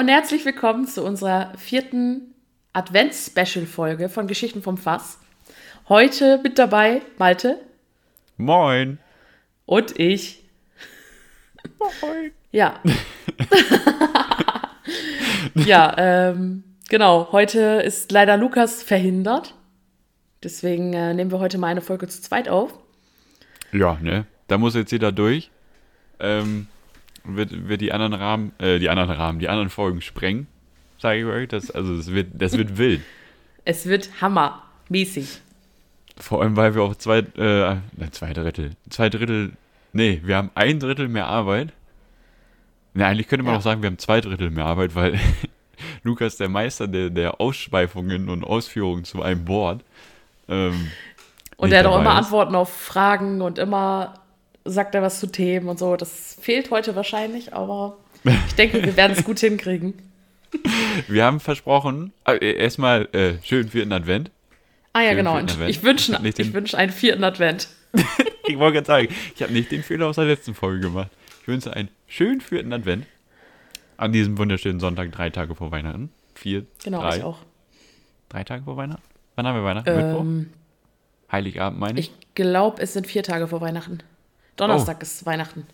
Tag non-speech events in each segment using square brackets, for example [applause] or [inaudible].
und herzlich willkommen zu unserer vierten Advents-Special-Folge von Geschichten vom Fass. Heute mit dabei Malte Moin. und ich. Moin. Ja. [laughs] ja, ähm, genau. Heute ist leider Lukas verhindert. Deswegen äh, nehmen wir heute mal eine Folge zu zweit auf. Ja, ne? Da muss jetzt jeder durch. Ähm, wird, wird die anderen Rahmen, äh, die anderen Rahmen, die anderen Folgen sprengen. Sage ich euch. Das, also das wird, das wird wild. Es wird hammermäßig. Vor allem, weil wir auch zwei, äh, zwei Drittel, zwei Drittel, nee, wir haben ein Drittel mehr Arbeit. Ne, eigentlich könnte man Ja. auch sagen, wir haben zwei Drittel mehr Arbeit, weil [laughs] Lukas der Meister der, der Ausschweifungen und Ausführungen zu einem Board. Ähm, Und er hat auch immer ist. Antworten auf Fragen und immer sagt er was zu Themen und so. Das fehlt heute wahrscheinlich, aber [laughs] ich denke, wir werden es gut hinkriegen. Wir haben versprochen, äh, erstmal äh, schönen vierten Advent. Ah ja, Schönen genau. ich wünsche den- ich wünsch einen vierten Advent. [laughs] Ich wollte gerade sagen, ich habe nicht den Fehler aus der letzten Folge gemacht. Ich wünsche einen schönen vierten Advent. An diesem wunderschönen Sonntag, drei Tage vor Weihnachten. Vier, Genau, drei, ich auch. drei Tage vor Weihnachten? Wann haben wir Weihnachten? Mittwoch? Ähm, Heiligabend, meine ich. ich glaube, es sind vier Tage vor Weihnachten. Donnerstag Oh. ist Weihnachten.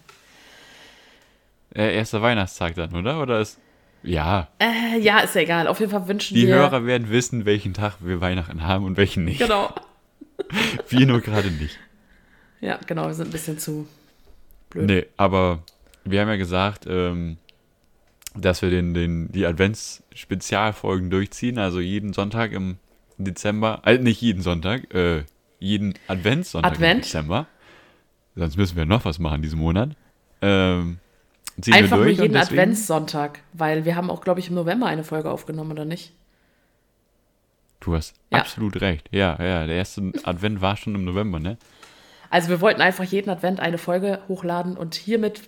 Äh, erster Weihnachtstag dann, oder? Oder ist. Ja, Äh, ja, ist ja egal. Auf jeden Fall wünschen die wir. Hörer werden wissen, welchen Tag wir Weihnachten haben und welchen nicht. Genau. [laughs] Wir nur gerade nicht. Ja, genau. Wir sind ein bisschen zu blöd. Nee, aber wir haben ja gesagt, ähm, dass wir den, den, die Advents-Spezialfolgen durchziehen, also jeden Sonntag im Dezember, also nicht jeden Sonntag, äh, jeden Adventssonntag Advent? im Dezember. Sonst müssen wir noch was machen diesen Monat. Ähm, Einfach nur jeden Adventssonntag, weil wir haben auch, glaube ich, im November eine Folge aufgenommen, oder nicht? Du hast Ja. absolut recht. Ja, ja, der erste Advent war schon im November, ne? Also wir wollten einfach jeden Advent eine Folge hochladen und hiermit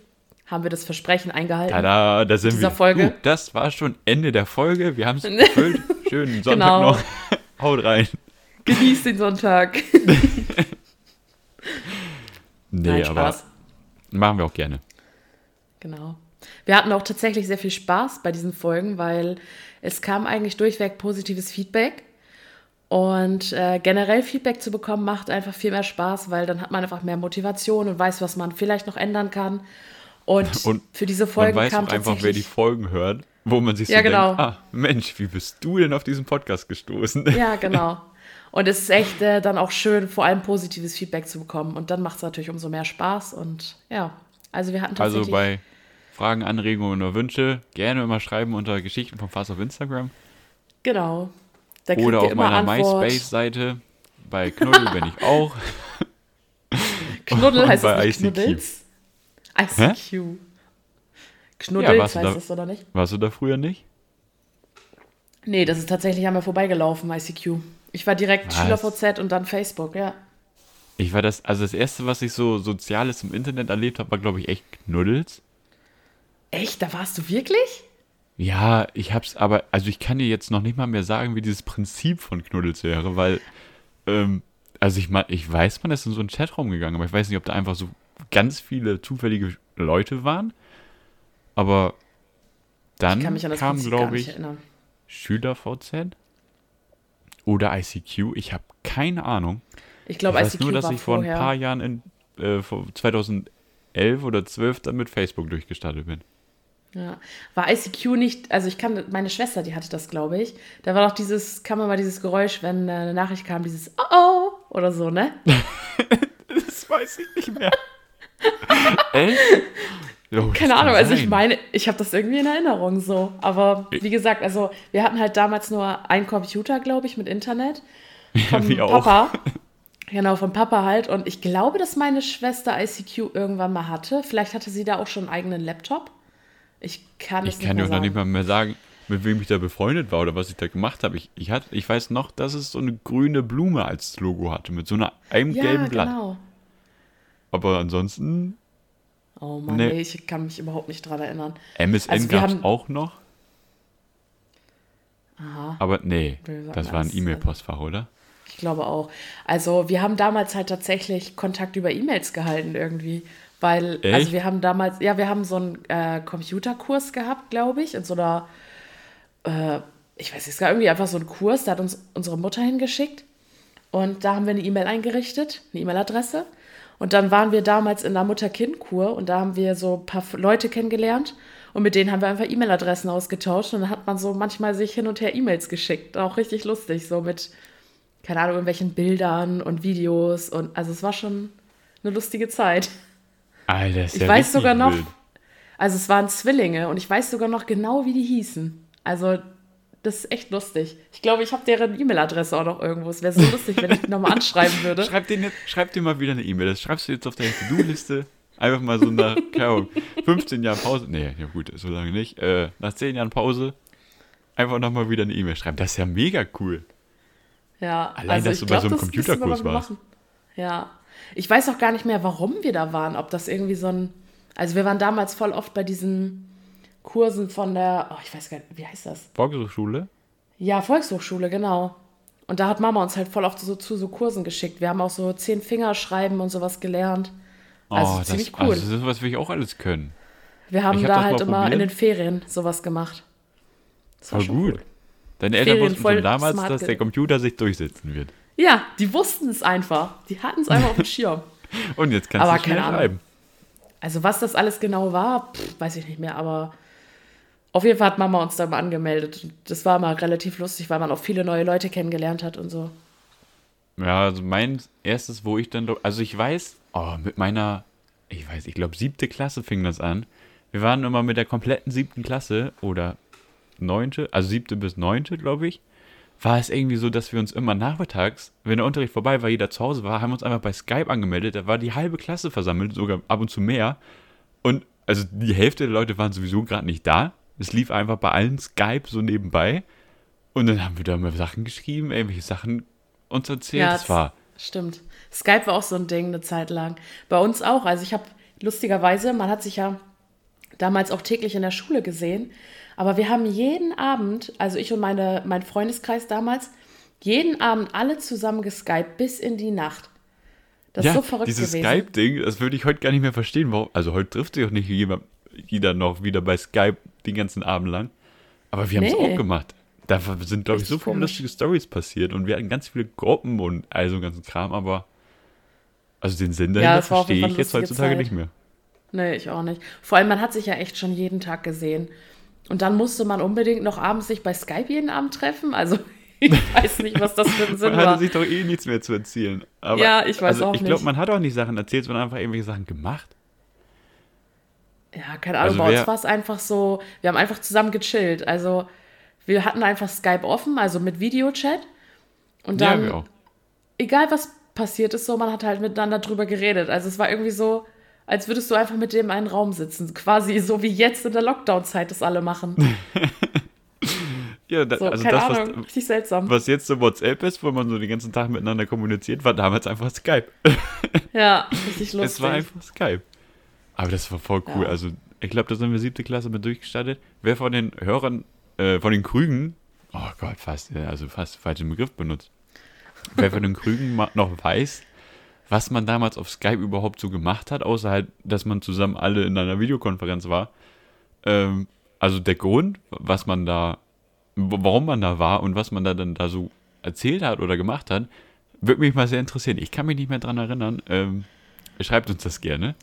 haben wir das Versprechen eingehalten. Tada, da sind Dieser wir. Folge. Uh, das war schon Ende der Folge. Wir haben es [laughs] gefüllt. Schönen Sonntag Genau. noch. [laughs] Haut rein. Genießt den Sonntag. [laughs] Nee, Nein, aber machen wir auch gerne. Genau. Wir hatten auch tatsächlich sehr viel Spaß bei diesen Folgen, weil es kam eigentlich durchweg positives Feedback. Und äh, generell Feedback zu bekommen macht einfach viel mehr Spaß, weil dann hat man einfach mehr Motivation und weiß, was man vielleicht noch ändern kann. Und, [laughs] Und für diese Man Folgen weiß kam auch einfach, wer die Folgen hört, wo man sich Ja, so genau. denkt, ah, Mensch, wie bist du denn auf diesen Podcast gestoßen? Ja, genau. [laughs] Und es ist echt äh, dann auch schön, vor allem positives Feedback zu bekommen. Und dann macht es natürlich umso mehr Spaß. Und ja, also wir hatten Also tatsächlich. bei Fragen, Anregungen oder Wünsche gerne immer schreiben unter Geschichten vom Fass auf Instagram genau. Oder auf meiner. MySpace-Seite. Bei Knuddel bin ich auch. [laughs] Knuddel heißt bei es nicht. Knuddels? ICQ. Knuddels Ja, heißt da- es, oder nicht? Warst du da früher nicht? Nee, das ist tatsächlich mir vorbeigelaufen, ICQ. Ich war direkt Was? SchülerVZ und dann Facebook, ja. Ich war das, also das erste, was ich so Soziales im Internet erlebt habe, war, glaube ich, echt Knuddels. Echt? Da warst du wirklich? Ja, ich hab's aber, also ich kann dir jetzt noch nicht mal mehr sagen, wie dieses Prinzip von Knuddels wäre, weil, ähm, also ich, ich weiß, man ist in so einen Chatraum gegangen, aber ich weiß nicht, ob da einfach so ganz viele zufällige Leute waren. Aber dann kam, glaube ich, erinnern. SchülerVZ oder ICQ. Ich habe keine Ahnung. Ich glaube, ich weiß ICQ nur, dass war ich vor vorher. ein paar Jahren in äh, vor 2011 oder 12 dann mit Facebook durchgestartet bin. Ja. War ICQ nicht, also ich kann, meine Schwester, die hatte das, glaube ich. Da war doch dieses, kam immer dieses Geräusch, wenn äh, eine Nachricht kam, dieses Oh oh oder so, ne? [laughs] Das weiß ich nicht mehr. [laughs] Echt? Das Keine kann Ahnung, also ich meine, ich habe das irgendwie in Erinnerung so. Aber wie gesagt, also wir hatten halt damals nur einen Computer, glaube ich, mit Internet. Wir auch. Papa. Genau, vom Papa halt. Und ich glaube, dass meine Schwester ICQ irgendwann mal hatte. Vielleicht hatte sie da auch schon einen eigenen Laptop. Ich kann es Ich nicht kann mehr dir auch noch nicht mal mehr sagen, mit wem ich da befreundet war oder was ich da gemacht habe. Ich, ich, hatte, ich weiß noch, dass es so eine grüne Blume als Logo hatte, mit so einer, einem ja, gelben Blatt. genau. Aber ansonsten, Oh Mann, Nee. nee. ich kann mich überhaupt nicht dran erinnern. MSN Also gab es auch noch. Aha. Aber nee, sagen das war ein. E-Mail-Postfach, oder? Ich glaube auch. Also wir haben damals halt tatsächlich Kontakt über E-Mails gehalten irgendwie. Weil, Echt? also wir haben damals, ja, wir haben so einen äh, Computerkurs gehabt, glaube ich, in so einer äh, ich weiß nicht, es irgendwie einfach so ein Kurs, da hat uns unsere Mutter hingeschickt. Und da haben wir eine E-Mail eingerichtet, eine E-Mail-Adresse. Und dann waren wir damals in der Mutter-Kind-Kur und da haben wir so ein paar Leute kennengelernt und mit denen haben wir einfach E-Mail-Adressen ausgetauscht und dann hat man so manchmal sich hin und her E-Mails geschickt. Auch richtig lustig, so mit, keine Ahnung, irgendwelchen Bildern und Videos und also es war schon eine lustige Zeit. Alter, ist Ich ja weiß sogar noch, wild. also es waren Zwillinge und ich weiß sogar noch genau, wie die hießen. Also das ist echt lustig. Ich glaube, ich habe deren E-Mail-Adresse auch noch irgendwo. Es wäre so lustig, wenn ich die nochmal anschreiben würde. Schreib, den jetzt, schreib dir mal wieder eine E-Mail. Das schreibst du jetzt auf deine To-Do-Liste. Einfach mal so nach, keine Ahnung, 15 Jahren Pause. Nee, ja gut, so lange nicht. Äh, nach 10 Jahren Pause einfach nochmal wieder eine E-Mail schreiben. Das ist ja mega cool. Ja, Allein, dass ich du bei so einem Computerkurs warst. Ja. Ich weiß auch gar nicht mehr, warum wir da waren. Ob das irgendwie so ein. Also, wir waren damals voll oft bei diesen Kursen von der. Oh, ich weiß gar nicht, wie heißt das? Volkshochschule? Ja, Volkshochschule, genau. Und da hat Mama uns halt voll oft so zu so Kursen geschickt. Wir haben auch so zehn Fingerschreiben und sowas gelernt. Also oh, ziemlich das, cool. Also, sowas will ich auch alles können. wir haben hab da das halt immer in probiert. den Ferien sowas gemacht. Das war schon gut. cool. Deine Eltern Ferien wussten schon damals, dass der. Computer sich durchsetzen wird. Ja, die wussten es einfach. Die hatten es einfach auf dem [laughs] Schirm. Und jetzt kannst Aber du schnell schreiben. Also was das alles genau war, pff, weiß ich nicht mehr, aber auf jeden Fall hat Mama uns da mal angemeldet. Das war mal relativ lustig, weil man auch viele neue Leute kennengelernt hat und so. Ja, also mein erstes, wo ich dann, also ich weiß, oh, mit meiner, ich weiß, ich glaube siebte Klasse fing das an. Wir waren immer mit der kompletten siebten Klasse oder neunte, also siebte bis neunte, glaube ich, war es irgendwie so, dass wir uns immer nachmittags, wenn der Unterricht vorbei war, jeder zu Hause war, haben uns einfach bei Skype angemeldet. Da war die halbe Klasse versammelt, sogar ab und zu mehr. Und also die Hälfte der Leute waren sowieso gerade nicht da. Es lief einfach bei allen Skype so nebenbei. Und dann haben wir da mal Sachen geschrieben, irgendwelche Sachen uns erzählt. Ja, das war Stimmt. Skype war auch so ein Ding eine Zeit lang. Bei uns auch. Also ich habe lustigerweise, man hat sich ja damals auch täglich in der Schule gesehen. Aber wir haben jeden Abend, also ich und meine, mein Freundeskreis damals, jeden Abend alle zusammen geskypt bis in die Nacht. Das ist so verrückt dieses gewesen. Skype-Ding, das würde ich heute gar nicht mehr verstehen. Warum, also heute trifft sich auch nicht jemand, jeder noch wieder bei Skype den ganzen Abend lang. Aber wir haben es auch gemacht. Da sind, glaube ich, so viele lustige Stories passiert und wir hatten ganz viele Gruppen und all so einen ganzen Kram, aber also den Sinn Ja, dahinter jeden verstehe ich jetzt heutzutage Zeit. nicht mehr. Nee, ich auch nicht. Vor allem, man hat sich ja echt schon jeden Tag gesehen. Und dann musste man unbedingt noch abends sich bei Skype jeden Abend treffen. Also, [laughs] ich weiß nicht, was das für ein [laughs] Sinn Man hatte war. sich doch eh nichts mehr zu erzählen. Aber, Ja, ich weiß also, auch Ich glaube, nicht. man hat auch nicht Sachen erzählt, sondern einfach irgendwelche Sachen gemacht. Ja, keine Ahnung, Also bei uns war es einfach so, wir haben einfach zusammen gechillt. Also, wir hatten einfach Skype offen, also mit Videochat. Und ja, dann, auch. egal was passiert ist, so, man hat halt miteinander drüber geredet. Also, es war irgendwie so, als würdest du einfach mit dem in einen Raum sitzen. Quasi so wie jetzt in der Lockdown-Zeit das alle machen. [laughs] Ja, da, So, also das, was, Ahnung, richtig seltsam. was jetzt so WhatsApp ist, wo man so den ganzen Tag miteinander kommuniziert, war damals einfach Skype. Ja, [laughs] richtig lustig. Es war einfach Skype. Aber das war voll cool. Ja. Also, ich glaube, da sind wir siebte Klasse mit durchgestartet. Wer von den Hörern, äh, von den Krügen, oh Gott, fast, äh, also fast falschen Begriff benutzt. Wer von den Krügen noch weiß, was man damals auf Skype überhaupt so gemacht hat, außer halt, dass man zusammen alle in einer Videokonferenz war. Ähm, also der Grund, was man da, warum man da war und was man da dann da so erzählt hat oder gemacht hat, würde mich mal sehr interessieren. Ich kann mich nicht mehr dran erinnern. Ähm, schreibt uns das gerne.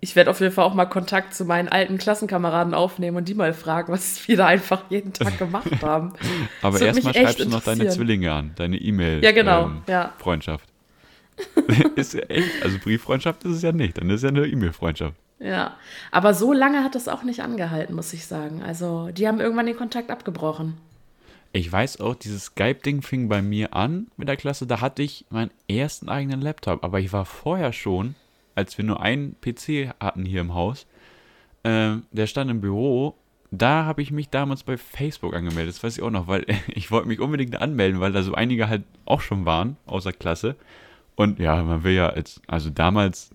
Ich werde auf jeden Fall auch mal Kontakt zu meinen alten Klassenkameraden aufnehmen und die mal fragen, was wir da einfach jeden Tag gemacht [laughs] haben. Aber erstmal schreibst du noch deine. Zwillinge an, deine E-Mail. Ja, genau, Ähm, ja. Freundschaft. [laughs] ist ja echt, also Brieffreundschaft ist es ja nicht, dann ist ja eine E-Mail-Freundschaft. Ja, aber so lange hat das auch nicht angehalten, muss ich sagen. Also, die haben irgendwann den Kontakt abgebrochen. Ich weiß auch, dieses Skype-Ding fing bei mir an mit der Klasse, da hatte ich meinen ersten eigenen Laptop, aber ich war vorher schon, als wir nur einen PC hatten hier im Haus, ähm, der stand im Büro, da habe ich mich damals bei Facebook angemeldet, das weiß ich auch noch, weil [laughs] ich wollte mich unbedingt anmelden, weil da so einige halt auch schon waren, außer Klasse. Und ja, man will ja, als, also damals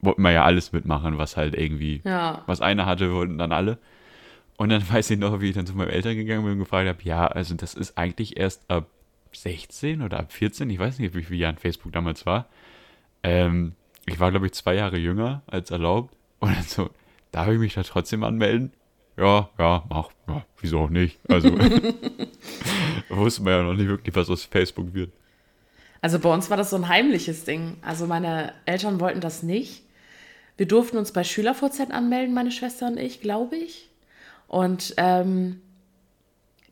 wollten wir ja alles mitmachen, was halt irgendwie Ja. was einer hatte, wollten dann alle. Und dann [laughs] weiß ich noch, wie ich dann zu meinen Eltern gegangen bin und gefragt habe, ja, also das ist eigentlich erst ab 16 oder ab 14, ich weiß nicht, wie viele Jahren Facebook damals war. Ähm, ich war, glaube ich, zwei Jahre jünger als erlaubt. Und dann so, darf ich mich da trotzdem anmelden? ja, ja, mach, ja, wieso auch nicht. Also [laughs] wusste man ja noch nicht wirklich, was aus Facebook wird. Also bei uns war das so ein heimliches Ding. Also meine Eltern wollten das nicht. Wir durften uns bei SchülerVZ anmelden, meine Schwester und ich, glaube ich. Und ähm,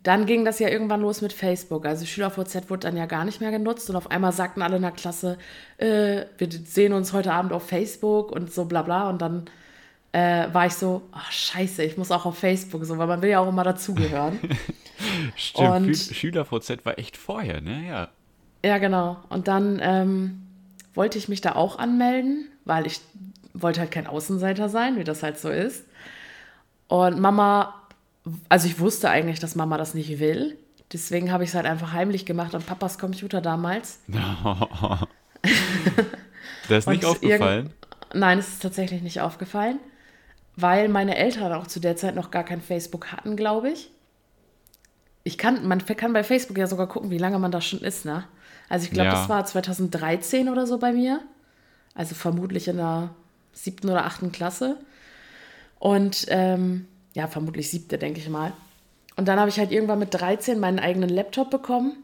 dann ging das ja irgendwann los mit Facebook. Also SchülerVZ wurde dann ja gar nicht mehr genutzt und auf einmal sagten alle in der Klasse, äh, wir sehen uns heute Abend auf Facebook und so bla bla. Und dann äh, war ich so, ach scheiße, ich muss auch auf Facebook, so, weil man will ja auch immer dazugehören. [laughs] Stimmt, Und- Schü- SchülerVZ war echt vorher, ne? Ja. Ja, genau. Und dann ähm, wollte ich mich da auch anmelden, weil ich wollte halt kein Außenseiter sein, wie das halt so ist. Und Mama, also ich wusste eigentlich, dass Mama das nicht will. Deswegen habe ich es halt einfach heimlich gemacht an Papas Computer damals. [laughs] Das ist nicht aufgefallen. Nein, es ist tatsächlich nicht aufgefallen, weil meine Eltern auch zu der Zeit noch gar kein Facebook hatten, glaube ich. Ich kann, man kann bei Facebook ja sogar gucken, wie lange man da schon ist, ne? Also ich glaube, Ja. das war 2013 oder so bei mir. Also vermutlich in der siebten oder achten Klasse. Und ähm, ja, vermutlich siebte, denke ich mal. Und dann habe ich halt irgendwann mit 13 meinen eigenen Laptop bekommen.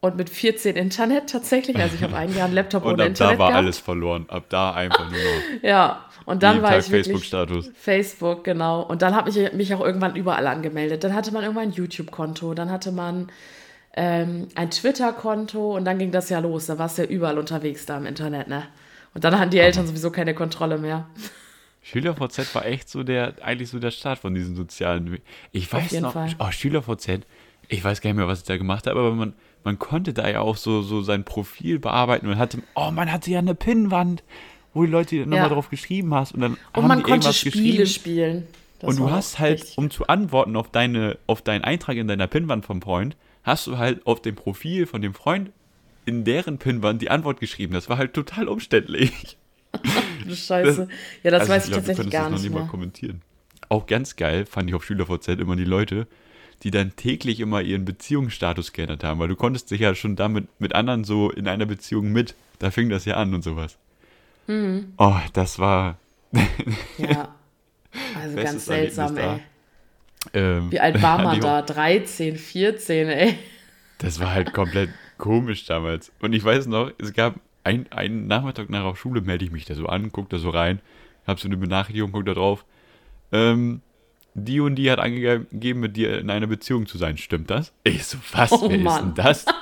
Und mit 14 Internet tatsächlich. Also ich habe ein Jahr einen Laptop [laughs] Und ohne ab Internet da war gehabt. alles verloren. Ab da einfach nur noch [laughs] Ja, und dann jeden war Tag ich Facebook-Status. Facebook, genau. Und dann habe ich mich auch irgendwann überall angemeldet. Dann hatte man irgendwann ein YouTube-Konto, dann hatte man ähm, ein Twitter-Konto und dann ging das ja los. Da warst du ja überall unterwegs da im Internet, ne? Und dann hatten die Eltern sowieso keine Kontrolle mehr. SchülerVZ war echt so der, eigentlich so der Start von diesen sozialen. Ich weiß noch, Fall. oh, SchülerVZ, ich weiß gar nicht mehr, was ich da gemacht habe, aber man, man konnte da ja auch so, so sein Profil bearbeiten und hatte, oh, man hatte ja eine Pinnwand, wo die Leute nochmal Ja. drauf geschrieben hast und dann Und haben man die konnte irgendwas Spiele spielen. Das und du hast halt, um zu antworten auf deine, auf deinen Eintrag in deiner Pinnwand vom Freund, hast du halt auf dem Profil von dem Freund in deren Pinnwand die Antwort geschrieben. Das war halt total umständlich. [laughs] Du Scheiße. ja, das Also weiß ich glaub, tatsächlich gar das noch nicht mal mehr. kommentieren. Auch ganz geil fand ich auf SchülerVZ immer die Leute, die dann täglich immer ihren Beziehungsstatus geändert haben, weil du konntest dich ja schon damit mit anderen so in einer Beziehung mit, da fing das ja an und sowas. Mhm. Oh, das war [laughs] Ja. Also Bestes ganz seltsam, Erlebnis ey. ähm, Wie alt war [laughs] man da? 13, 14, ey. Das war halt komplett komisch damals. Und ich weiß noch, es gab ein- einen Nachmittag nach der Schule, melde ich mich da so an, guck da so rein, hab so eine Benachrichtigung, guck da drauf. Ähm, die und die hat angegeben, mit dir in einer Beziehung zu sein. Stimmt das? Ich so, was? Oh, Wer Mann. ist denn das? [laughs]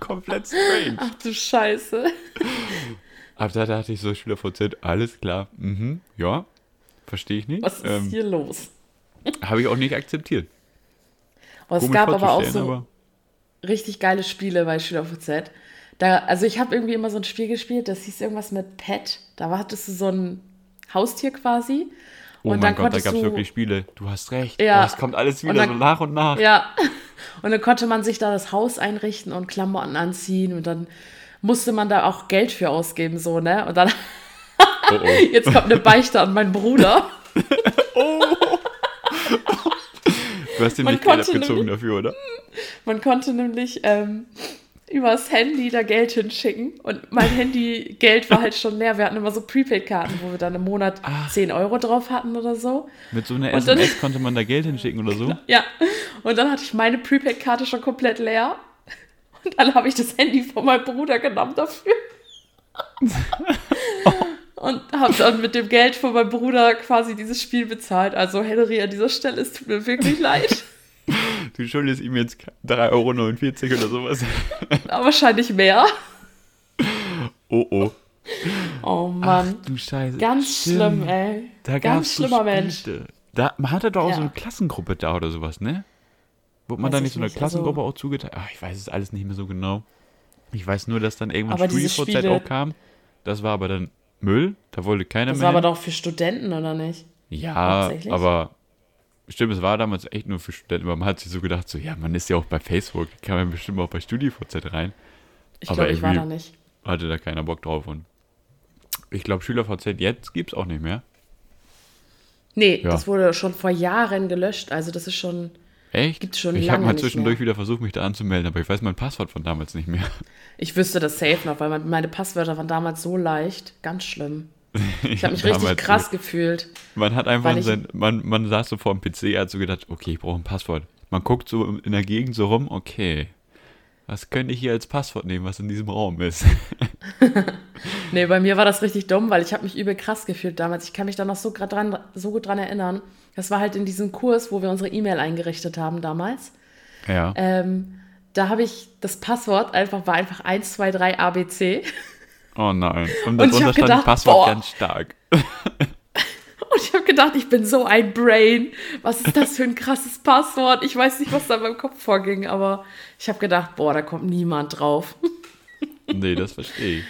Komplett strange. Ach du Scheiße. Ab da dachte ich so, SchülerVZ, alles klar. Mhm, ja, verstehe ich nicht. Was ist ähm, hier los? Habe ich auch nicht akzeptiert. Oh, es Komisch gab aber auch so aber- richtig geile Spiele bei SchülerVZ. Da, also ich habe irgendwie immer so ein Spiel gespielt, das hieß irgendwas mit Pet. Da hattest du so ein Haustier quasi. Oh und mein Gott, da gab es wirklich Spiele. Du hast recht. Ja. Oh, es kommt alles Und wieder dann- so nach und nach. Ja. [laughs] Und dann konnte man sich da das Haus einrichten und Klamotten anziehen und dann musste man da auch Geld für ausgeben, so, ne? Und dann, Oh, oh. [laughs] jetzt kommt eine Beichte an meinen Bruder. [laughs] Du hast dir Man nicht Geld konnte abgezogen nämlich- dafür, oder? Man konnte nämlich ähm, übers Handy da Geld hinschicken und mein Handy-Geld war halt schon leer. Wir hatten immer so Prepaid-Karten, wo wir dann im Monat Ah. 10 Euro drauf hatten oder so. Mit so einer Und dann- SMS konnte man da Geld hinschicken oder so. [laughs] Ja, und dann hatte ich meine Prepaid-Karte schon komplett leer. Und dann habe ich das Handy von meinem Bruder genommen dafür. [laughs] Und habe dann mit dem Geld von meinem Bruder quasi dieses Spiel bezahlt. Also Henry, an dieser Stelle, es tut mir wirklich [laughs] leid. Du schuldest ihm jetzt 3,49 Euro oder sowas. Aber wahrscheinlich mehr. Oh, oh. Oh Mann. Ach du Scheiße. Ganz Stimmt. schlimm, ey. Da Ganz schlimmer Mensch. Da, man hatte doch auch Ja. so eine Klassengruppe da oder sowas, ne? Wurde man Weiß da ich nicht so eine nicht, Klassengruppe also- auch zugeteilt? Ach, ich weiß es alles nicht mehr so genau. Ich weiß nur, dass dann irgendwann StudiVZ auch kam. Das war aber dann Müll. Da wollte keiner Das mehr. war aber doch für Studenten, oder nicht? Ja, aber stimmt, es war damals echt nur für Studenten, aber man hat sich so gedacht, so, ja, man ist ja auch bei Facebook, kann man bestimmt auch bei StudiVZ rein. Ich Aber glaube, ich war da nicht. Hatte da keiner Bock drauf und ich glaube, SchülerVZ jetzt gibt's auch nicht mehr. Nee, Ja. das wurde schon vor Jahren gelöscht. Also das ist schon. Echt? Gibt's schon ich habe mal zwischendurch wieder versucht, mich da anzumelden, aber ich weiß mein Passwort von damals nicht mehr. [laughs] Ich wüsste das safe noch, weil mein- meine Passwörter waren damals so leicht. Ganz schlimm. [laughs] Ich habe mich richtig krass gefühlt. Man hat einfach, sein, man, man saß so vor dem PC, hat so gedacht, okay, ich brauche ein Passwort. Man guckt so in der Gegend so rum, okay, was könnte ich hier als Passwort nehmen, was in diesem Raum ist? [laughs] nee, bei mir war das richtig dumm, weil ich habe mich übel krass gefühlt damals. Ich kann mich da noch so, dran, so gut dran erinnern. Das war halt in diesem Kurs, wo wir unsere E-Mail eingerichtet haben damals. Ja. Ähm, da habe ich das Passwort einfach, war einfach 1, 2, 3 ABC. Oh nein. Und darunter stand gedacht, Passwort boah. ganz stark. [laughs] Und ich habe gedacht, ich bin so ein Brain. Was ist das für ein krasses Passwort? Ich weiß nicht, was da in meinem Kopf vorging, aber ich habe gedacht, boah, da kommt niemand drauf. [laughs] nee, das verstehe ich.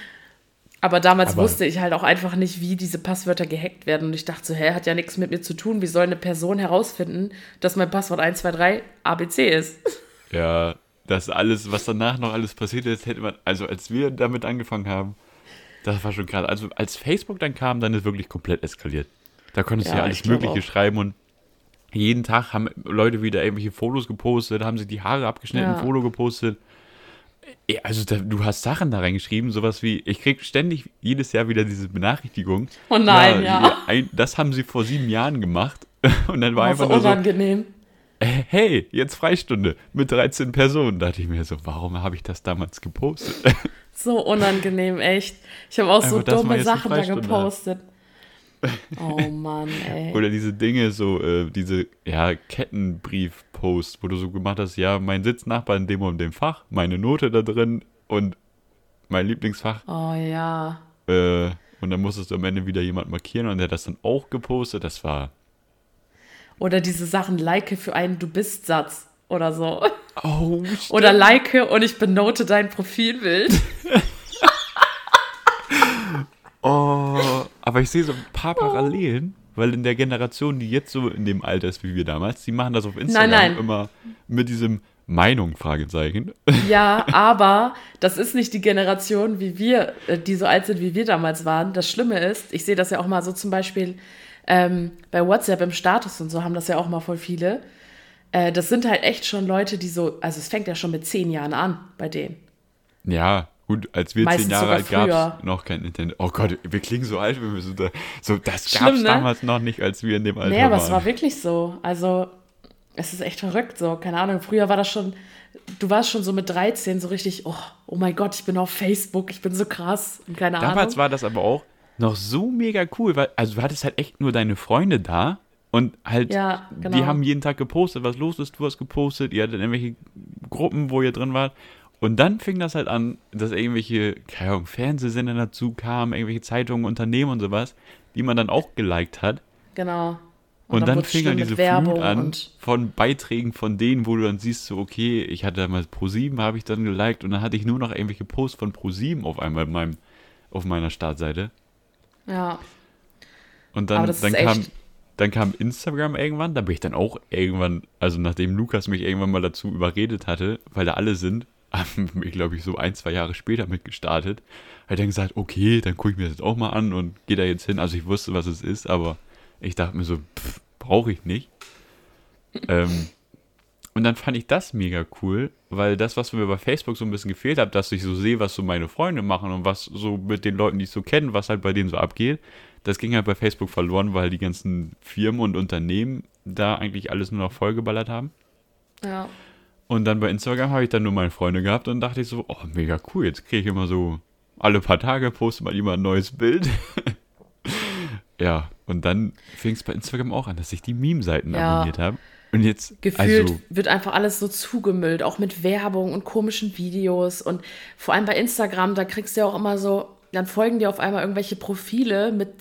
Aber damals aber wusste ich halt auch einfach nicht, wie diese Passwörter gehackt werden. Und ich dachte so, hä, hat ja nichts mit mir zu tun. Wie soll eine Person herausfinden, dass mein Passwort 123 ABC ist? [laughs] Ja, das alles, was danach noch alles passiert ist, hätte man, also als wir damit angefangen haben, das war schon krass. Also als Facebook dann kam, dann ist wirklich komplett eskaliert. Da konntest du ja alles Mögliche auch. schreiben und jeden Tag haben Leute wieder irgendwelche Fotos gepostet, haben sich die Haare abgeschnitten, ja. ein Foto gepostet. Also da, du hast Sachen da reingeschrieben, sowas wie, ich krieg ständig jedes Jahr wieder diese Benachrichtigung. Oh nein, ja. ja. Ein, das haben sie vor sieben Jahren gemacht. [laughs] Und dann war oh, einfach so nur unangenehm. so, äh, hey, jetzt Freistunde mit 13 Personen. Da dachte ich mir so, warum habe ich das damals gepostet? [laughs] So unangenehm, echt. Ich habe auch so dumme Sachen da gepostet. Oh Mann, ey. Oder diese Dinge, so, äh, diese, ja, Kettenbrief-Post, wo du so gemacht hast, ja, mein Sitznachbar in dem und dem Fach, meine Note da drin und mein Lieblingsfach. Oh ja. Äh, und dann musstest du am Ende wieder jemand markieren und der hat das dann auch gepostet. Das war. Oder diese Sachen, like für einen Du bist-Satz oder so. Oh, [laughs] Oder like und ich benote dein Profilbild. [laughs] oh, aber ich sehe so ein paar Parallelen, weil in der Generation, die jetzt so in dem Alter ist wie wir damals, die machen das auf Instagram nein, nein. immer mit diesem Meinung, Fragezeichen. [laughs] Ja, aber das ist nicht die Generation, wie wir, äh, die so alt sind, wie wir damals waren. Das Schlimme ist, ich sehe das ja auch mal so zum Beispiel ähm, bei WhatsApp im Status und so haben das ja auch mal voll viele äh, das sind halt echt schon Leute, die so, also es fängt ja schon mit zehn Jahren an bei denen. Ja, gut, als wir Meistens zehn Jahre alt gab es noch kein Internet. Oh Gott, wir klingen so alt, wenn wir so da, so das gab es ne? damals noch nicht, als wir in dem Alter nee, waren. Nee, aber es war wirklich so. Also, es ist echt verrückt so. Keine Ahnung, früher war das schon, du warst schon so mit 13 so richtig, oh, oh mein Gott, ich bin auf Facebook, ich bin so krass und keine damals Ahnung. Damals war das aber auch noch so mega cool, weil, also du hattest halt echt nur deine Freunde da und halt, ja, genau. die haben jeden Tag gepostet, was los ist, du hast gepostet, ihr hattet irgendwelche Gruppen, wo ihr drin wart. Und dann fing das halt an, dass irgendwelche, keine Ahnung, Fernsehsender dazu kamen, irgendwelche Zeitungen, Unternehmen und sowas, die man dann auch geliked hat. Genau. Und, und dann, dann fing dann diese Flut an von Beiträgen von denen, wo du dann siehst, so, okay, ich hatte damals Pro7, habe ich dann geliked und dann hatte ich nur noch irgendwelche Posts von Pro7 auf einmal in meinem, auf meiner Startseite. Ja. Und dann, dann kam, dann kam Instagram irgendwann, da bin ich dann auch irgendwann, also nachdem Lukas mich irgendwann mal dazu überredet hatte, weil da alle sind, haben wir, glaube ich, so ein, zwei Jahre später mitgestartet, hat dann gesagt, okay, dann gucke ich mir das auch mal an und gehe da jetzt hin. Also ich wusste, was es ist, aber ich dachte mir so, brauche ich nicht. ähm, und dann fand ich das mega cool, weil das, was mir bei Facebook so ein bisschen gefehlt hat, dass ich so sehe, was so meine Freunde machen und was so mit den Leuten, die ich so kenne, was halt bei denen so abgeht, das ging halt bei Facebook verloren, weil die ganzen Firmen und Unternehmen da eigentlich alles nur noch vollgeballert haben. Ja. Und dann bei Instagram habe ich dann nur meine Freunde gehabt und dachte ich so, oh, mega cool, jetzt kriege ich immer so alle paar Tage postet mal jemand ein neues Bild. [laughs] ja, und dann fing es bei Instagram auch an, dass ich die Meme-Seiten ja. abonniert habe. Und jetzt. Gefühlt also, wird einfach alles so zugemüllt, auch mit Werbung und komischen Videos. Und vor allem bei Instagram, da kriegst du ja auch immer so dann folgen dir auf einmal irgendwelche Profile mit,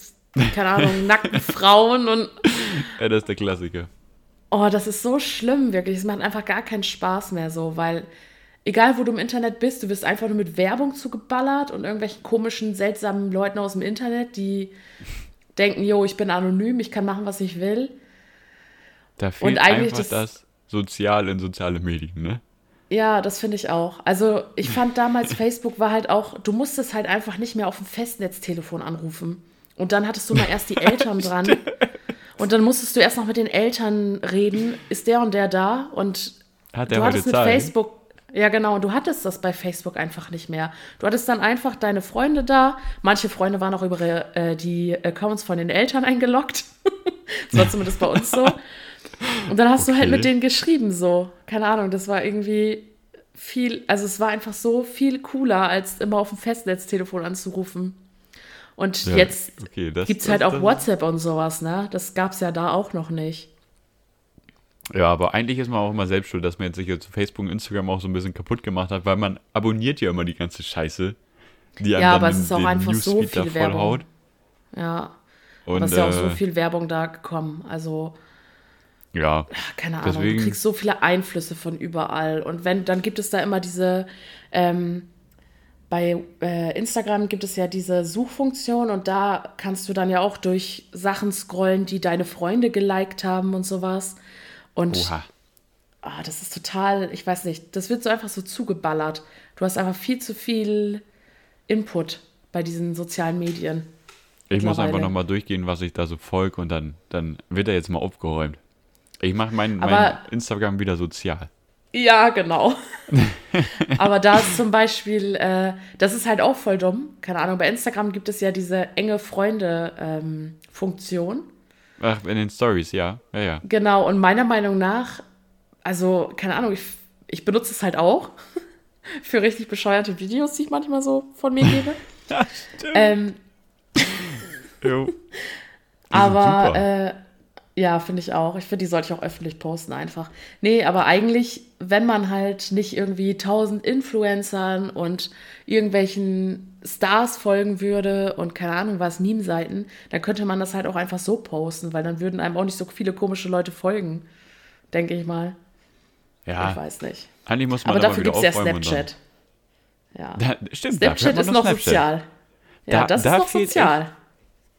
keine Ahnung, [laughs] nackten Frauen und. Ja, das ist der Klassiker. Oh, das ist so schlimm, wirklich. Es macht einfach gar keinen Spaß mehr so, weil egal wo du im Internet bist, du wirst einfach nur mit Werbung zugeballert und irgendwelchen komischen, seltsamen Leuten aus dem Internet, die denken, jo, ich bin anonym, ich kann machen, was ich will. Da fehlt und eigentlich einfach das, das Sozial in soziale Medien, ne? Ja, das finde ich auch. Also ich fand damals, [laughs] Facebook war halt auch, du musstest halt einfach nicht mehr auf dem Festnetztelefon anrufen. Und dann hattest du mal erst die [laughs] Eltern dran. Und dann musstest du erst noch mit den Eltern reden, ist der und der da? Und Hat du hattest mit Zeit? Facebook, Ja, genau. Du hattest das bei Facebook einfach nicht mehr. Du hattest dann einfach deine Freunde da. Manche Freunde waren auch über äh, die Accounts von den Eltern eingeloggt. [laughs] das war zumindest bei uns so. Und dann hast okay. du halt mit denen geschrieben, so. Keine Ahnung, das war irgendwie viel, also es war einfach so viel cooler, als immer auf dem Festnetztelefon anzurufen. Und ja, jetzt okay, gibt es halt auch WhatsApp und sowas, ne? Das gab es ja da auch noch nicht. Ja, aber eigentlich ist man auch immer selbst schuld, dass man jetzt sich jetzt Facebook und Instagram auch so ein bisschen kaputt gemacht hat, weil man abonniert ja immer die ganze Scheiße, die einem ja, aber es ist auch einfach so viel Werbung. Haut. Ja. Und aber es ist ja auch so äh, viel Werbung da gekommen. Also ja. Keine Ahnung, deswegen, du kriegst so viele Einflüsse von überall. Und wenn, dann gibt es da immer diese, ähm, bei äh, Instagram gibt es ja diese Suchfunktion und da kannst du dann ja auch durch Sachen scrollen, die deine Freunde geliked haben und sowas. Und Oha. Oh, das ist total, ich weiß nicht, das wird so einfach so zugeballert. Du hast einfach viel zu viel Input bei diesen sozialen Medien. Ich muss einfach nochmal durchgehen, was ich da so folge und dann, dann wird er jetzt mal aufgeräumt. Ich mache mein, mein Instagram wieder sozial. Ja, genau. [laughs] Aber da ist zum Beispiel, äh, das ist halt auch voll dumm. Keine Ahnung, bei Instagram gibt es ja diese enge Freunde-Funktion. Ähm, Ach, in den Stories, ja. ja. Ja, Genau, und meiner Meinung nach, also, keine Ahnung, ich, ich benutze es halt auch [laughs] für richtig bescheuerte Videos, die ich manchmal so von mir gebe. [laughs] ja, stimmt. Ähm, jo. aber, äh, ja, finde ich auch. Ich finde, die sollte ich auch öffentlich posten einfach. Nee, aber eigentlich, wenn man halt nicht irgendwie tausend Influencern und irgendwelchen Stars folgen würde und keine Ahnung was, Meme-Seiten, dann könnte man das halt auch einfach so posten, weil dann würden einem auch nicht so viele komische Leute folgen. Denke ich mal. Ja. Ich weiß nicht. Eigentlich muss man aber dafür gibt es ja Snapchat. Ja. Da, stimmt, Snapchat ist noch Snapchat. sozial. Ja, da, das da ist noch sozial. Echt,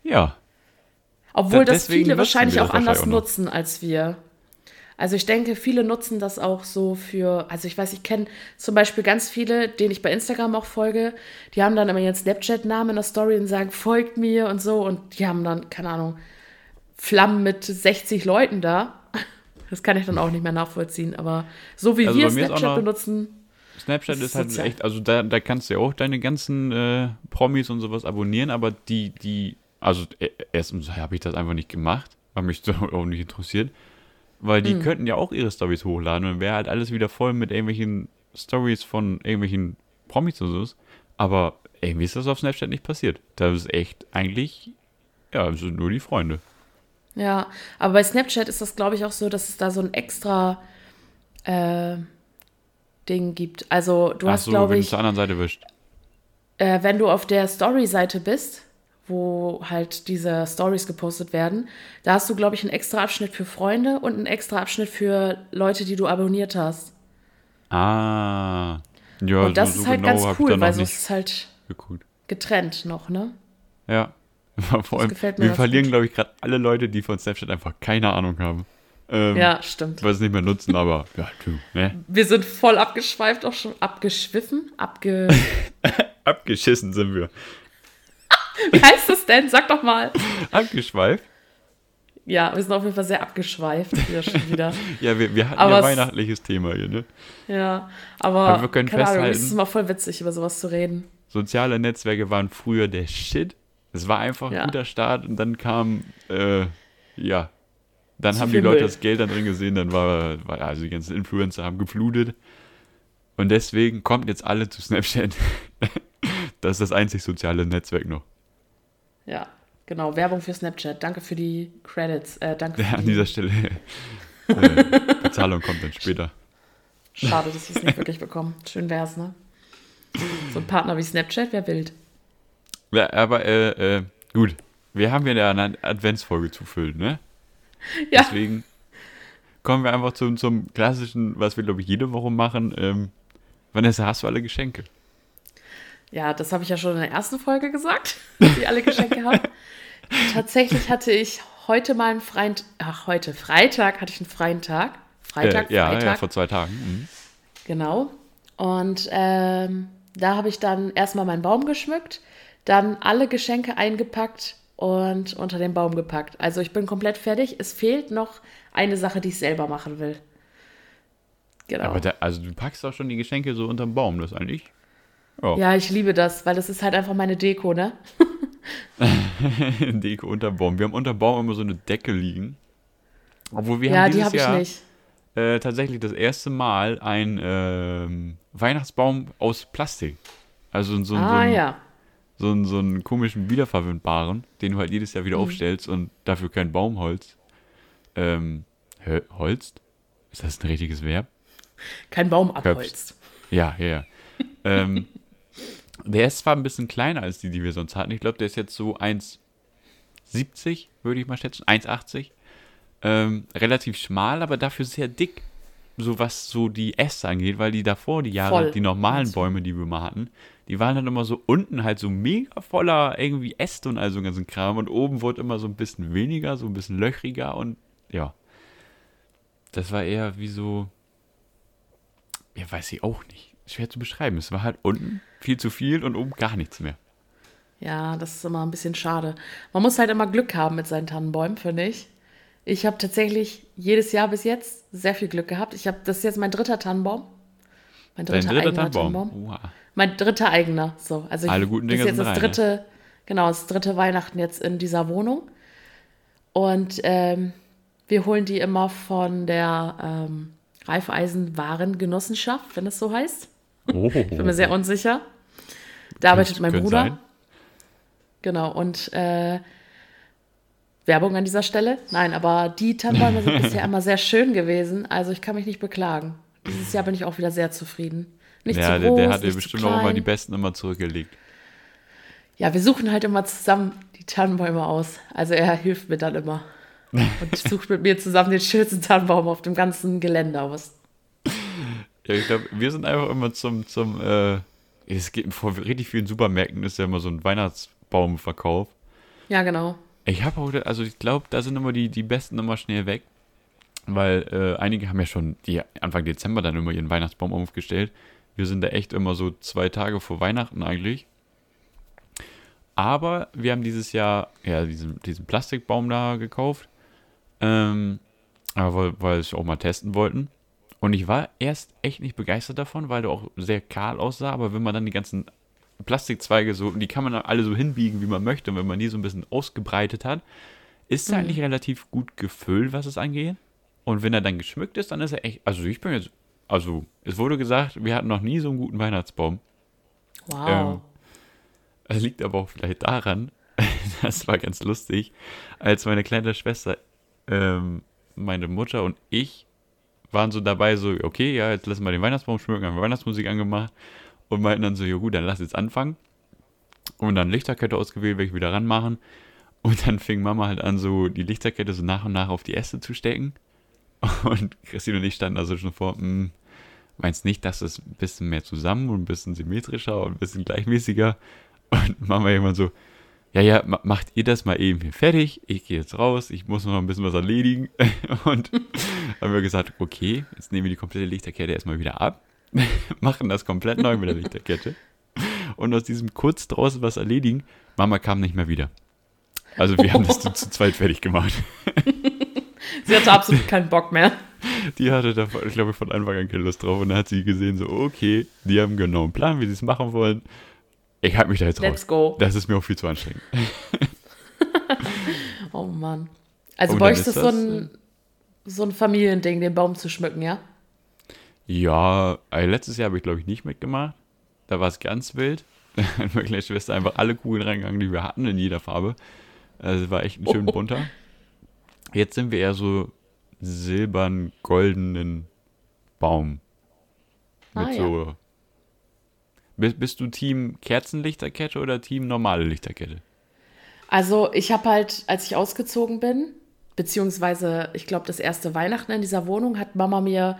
ja, obwohl da, das viele wahrscheinlich auch anders nutzen als wir. Also ich denke, viele nutzen das auch so für, also ich weiß, ich kenne zum Beispiel ganz viele, denen ich bei Instagram auch folge, die haben dann immer ihren Snapchat-Namen in der Story und sagen, folgt mir und so und die haben dann, keine Ahnung, Flammen mit 60 Leuten da. Das kann ich dann auch nicht mehr nachvollziehen, aber so wie also wir Snapchat benutzen. Snapchat ist, ist halt echt, also da, da kannst du ja auch deine ganzen äh, Promis und sowas abonnieren, aber die, die also e, erstens habe ich das einfach nicht gemacht, weil mich das [laughs] auch nicht interessiert. Weil die hm. könnten ja auch ihre Stories hochladen und wäre halt alles wieder voll mit irgendwelchen Stories von irgendwelchen Promis und so. Aber irgendwie ist das auf Snapchat nicht passiert. Da ist echt eigentlich, ja, es sind nur die Freunde. Ja, aber bei Snapchat ist das, glaube ich, auch so, dass es da so ein extra äh, Ding gibt. Also du Ach hast, so, glaube ich. Wenn du zur anderen Seite wischt. Äh, wenn du auf der Story-Seite bist, wo halt diese Stories gepostet werden. Da hast du, glaube ich, einen extra Abschnitt für Freunde und einen extra Abschnitt für Leute, die du abonniert hast. Ah. Ja, und das so, ist halt genau ganz cool, weil so ist es halt geguckt. getrennt noch, ne? Ja. [laughs] Vor allem, wir verlieren, glaube ich, gerade alle Leute, die von Snapchat einfach keine Ahnung haben. Ähm, ja, stimmt. Weil sie es nicht mehr nutzen, aber ja, du, ne? Wir sind voll abgeschweift, auch schon abgeschwiffen, abge... [laughs] Abgeschissen sind wir. Wie heißt das denn? Sag doch mal. Abgeschweift? Ja, wir sind auf jeden Fall sehr abgeschweift hier schon wieder. [laughs] ja, wir, wir hatten aber ja weihnachtliches Thema hier, ne? Ja, aber, aber wir können keine festhalten, Ahnung, es ist immer voll witzig, über sowas zu reden. Soziale Netzwerke waren früher der Shit. Es war einfach ein ja. guter Start und dann kam, äh, ja, dann Zu haben die Leute Müll. das Geld da drin gesehen, dann war, war, also die ganzen Influencer haben geflutet. Und deswegen kommt jetzt alle zu Snapchat. [laughs] das ist das einzig soziale Netzwerk noch. Ja, genau. Werbung für Snapchat. Danke für die Credits. Äh, danke ja, an dieser Stelle. äh, [laughs] Bezahlung kommt dann später. Schade, dass ich es nicht wirklich bekomme. Schön wär's, ne? So ein Partner wie Snapchat wäre wild. Ja, aber äh, äh, gut. Wir haben ja eine Adventsfolge zu füllen, ne? Ja. Deswegen kommen wir einfach zum, zum klassischen, was wir, glaube ich, jede Woche machen. Ähm, Vanessa, hast du alle Geschenke? Ja, das habe ich ja schon in der ersten Folge gesagt, [laughs] dass ich alle Geschenke habe. Tatsächlich hatte ich heute mal einen freien, ach heute, Freitag hatte ich einen freien Tag. Freitag, äh, ja, Freitag. Ja, vor zwei Tagen. Mhm. Genau. Und ähm, da habe ich dann erstmal meinen Baum geschmückt, dann alle Geschenke eingepackt und unter den Baum gepackt. Also ich bin komplett fertig. Es fehlt noch eine Sache, die ich selber machen will. Genau. Aber da, also du packst auch schon die Geschenke so unterm Baum, das eigentlich. Ja. ja, ich liebe das, weil das ist halt einfach meine Deko, ne? [laughs] Deko unterm Baum. Wir haben unterm Baum immer so eine Decke liegen. Obwohl wir ja, haben die dieses habe ich Jahr äh, tatsächlich das erste Mal einen ähm, Weihnachtsbaum aus Plastik. Also so, ah, so, ein, ja. so, einen- so einen komischen wiederverwendbaren, den du halt jedes Jahr wieder Mhm. aufstellst und dafür kein Baumholz ähm, holst. Ist das ein richtiges Verb? Kein Baum abholzt. Ja, ja, ja. [laughs] ähm, der ist zwar ein bisschen kleiner als die, die wir sonst hatten. Ich glaube, der ist jetzt so 1,70, würde ich mal schätzen. 1,80. Ähm, relativ schmal, aber dafür sehr dick. So was so die Äste angeht, weil die davor, die Jahre, Voll. die normalen Bäume, die wir mal hatten, die waren dann immer so unten halt so mega voller irgendwie Äste und all so ganzen Kram und oben wurde immer so ein bisschen weniger, so ein bisschen löchriger und ja. Das war eher wie so, ja, weiß ich auch nicht. Schwer zu beschreiben. Es war halt unten viel zu viel und oben gar nichts mehr. Ja, das ist immer ein bisschen schade. Man muss halt immer Glück haben mit seinen Tannenbäumen, finde ich. Ich habe tatsächlich jedes Jahr bis jetzt sehr viel Glück gehabt. Ich habe, das ist jetzt mein dritter Tannenbaum. Mein dritter, dritter eigener Tannenbaum. Wow. Mein dritter eigener. So, also ich, Alle guten das ist Dinge jetzt sind das drei, ne? dritte, genau, das dritte Weihnachten jetzt in dieser Wohnung. Und ähm, wir holen die immer von der ähm, Raiffeisen-Warengenossenschaft, wenn es so heißt. Oh. Ich bin mir sehr unsicher. Da arbeitet mein Bruder. sein. Genau, und äh, Werbung an dieser Stelle. Nein, aber die Tannenbäume sind bisher [laughs] immer sehr schön gewesen. Also ich kann mich nicht beklagen. Dieses Jahr bin ich auch wieder sehr zufrieden. Nicht Ja, zu der, groß, der hat ja nicht bestimmt auch immer die besten immer zurückgelegt. Ja, wir suchen halt immer zusammen die Tannenbäume aus. Also er hilft mir dann immer. [laughs] Und sucht mit mir zusammen den schönsten Tannenbaum auf dem ganzen Gelände aus. Ja, ich glaube, wir sind einfach immer zum, zum, äh, es geht vor richtig vielen Supermärkten ist ja immer so ein Weihnachtsbaumverkauf. Ja, genau. Ich habe auch, also ich glaube, da sind immer die, die besten immer schnell weg. Weil äh, einige haben ja schon die Anfang Dezember dann immer ihren Weihnachtsbaum aufgestellt. Wir sind da echt immer so zwei Tage vor Weihnachten eigentlich. Aber wir haben dieses Jahr ja diesen, diesen Plastikbaum da gekauft. Ähm, aber weil, weil wir es auch mal testen wollten. Und ich war erst echt nicht begeistert davon, weil der auch sehr kahl aussah. Aber wenn man dann die ganzen Plastikzweige so, die kann man dann alle so hinbiegen, wie man möchte. Und wenn man die so ein bisschen ausgebreitet hat, ist er eigentlich relativ gut gefüllt, was es angeht. Und wenn er dann geschmückt ist, dann ist er echt. Also ich bin jetzt. Also, es wurde gesagt, wir hatten noch nie so einen guten Weihnachtsbaum. Wow. Ähm, Es liegt aber auch vielleicht daran, [laughs] das war ganz lustig, als meine kleine Schwester, ähm, meine Mutter und ich waren so dabei, so, okay, ja, jetzt lassen wir den Weihnachtsbaum schmücken, haben wir Weihnachtsmusik angemacht und meinten dann so, ja gut, dann lass jetzt anfangen. Und dann Lichterkette ausgewählt, welche wieder ranmachen. Und dann fing Mama halt an, so die Lichterkette so nach und nach auf die Äste zu stecken. Und Christine und ich standen also schon vor, hm, meinst nicht, dass es ein bisschen mehr zusammen und ein bisschen symmetrischer und ein bisschen gleichmäßiger? Und Mama irgendwann so, ja, ja, ma- macht ihr das mal eben hier fertig. Ich gehe jetzt raus, ich muss noch ein bisschen was erledigen. [laughs] Und haben wir gesagt, okay, jetzt nehmen wir die komplette Lichterkette erstmal wieder ab, [laughs] machen das komplett neu mit der Lichterkette. Und aus diesem kurz draußen was erledigen, Mama kam nicht mehr wieder. Also wir haben das zu, zu zweit fertig gemacht. [laughs] Sie hatte absolut keinen Bock mehr. Die hatte da, ich glaube, von Anfang an keine Lust drauf. Und dann hat sie gesehen, so, okay, die haben genau einen Plan, wie sie es machen wollen. Ich halte mich da jetzt Let's raus. go. Das ist mir auch viel zu anstrengend. [laughs] Oh Mann. Also Oh, bei dann euch ist das so ein, so ein Familiending, den Baum zu schmücken, ja? Ja, äh, letztes Jahr habe ich, glaube ich, nicht mitgemacht. Da war es ganz wild. [laughs] Da hat meine Schwester einfach alle Kugeln reingegangen, die wir hatten, in jeder Farbe. Also es war echt ein schön Oh. [laughs] bunter. Jetzt sind wir eher so silbern, goldenen Baum. Mit Ah, ja. Bist, bist du Team Kerzenlichterkette oder Team normale Lichterkette? Also ich habe halt, als ich ausgezogen bin, beziehungsweise ich glaube das erste Weihnachten in dieser Wohnung, hat Mama mir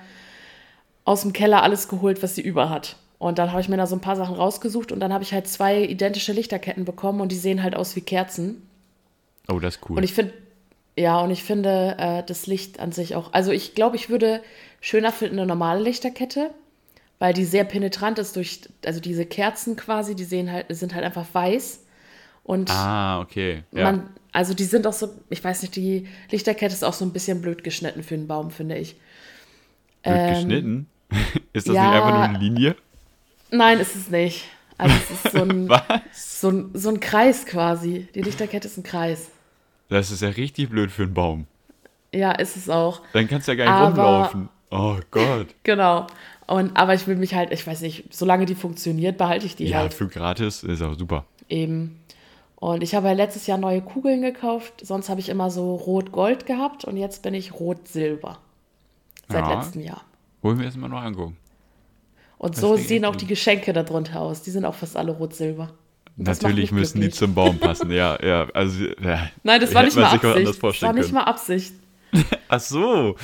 aus dem Keller alles geholt, was sie über hat. Und dann habe ich mir da so ein paar Sachen rausgesucht und dann habe ich halt zwei identische Lichterketten bekommen und die sehen halt aus wie Kerzen. Oh, das ist cool. Und ich finde, ja, und ich finde äh, das Licht an sich auch. Also ich glaube, ich würde schöner finden eine normale Lichterkette, weil die sehr penetrant ist durch, also diese Kerzen quasi, die sehen halt, sind halt einfach weiß. Und ah, okay. Ja. man, also die sind auch so, ich weiß nicht, die Lichterkette ist auch so ein bisschen blöd geschnitten für einen Baum, finde ich. Wird ähm, geschnitten? [laughs] Ist das Ja. nicht einfach nur eine Linie? Nein, ist es nicht. Also es ist so ein, [laughs] so ein, so ein Kreis quasi. Die Lichterkette ist ein Kreis. Das ist ja richtig blöd für einen Baum. Ja, ist es auch. Dann kannst du ja gar nicht Aber- rumlaufen. Oh Gott. [laughs] Genau. Und, aber ich will mich halt, ich weiß nicht, solange die funktioniert, behalte ich die Ja, halt für gratis ist auch super. eben. Und ich habe ja letztes Jahr neue Kugeln gekauft. Sonst habe ich immer so Rot-Gold gehabt und jetzt bin ich Rot-Silber. Seit Ja. letztem Jahr. Wollen wir erstmal noch angucken. Und Das so sehen auch die Geschenke darunter aus. Die sind auch fast alle Rot-Silber. Natürlich müssen die glücklich. zum Baum passen. Ja, ja. Also, ja. Nein, das war nicht mal Absicht. Das war nicht mal Absicht. [laughs] Ach so.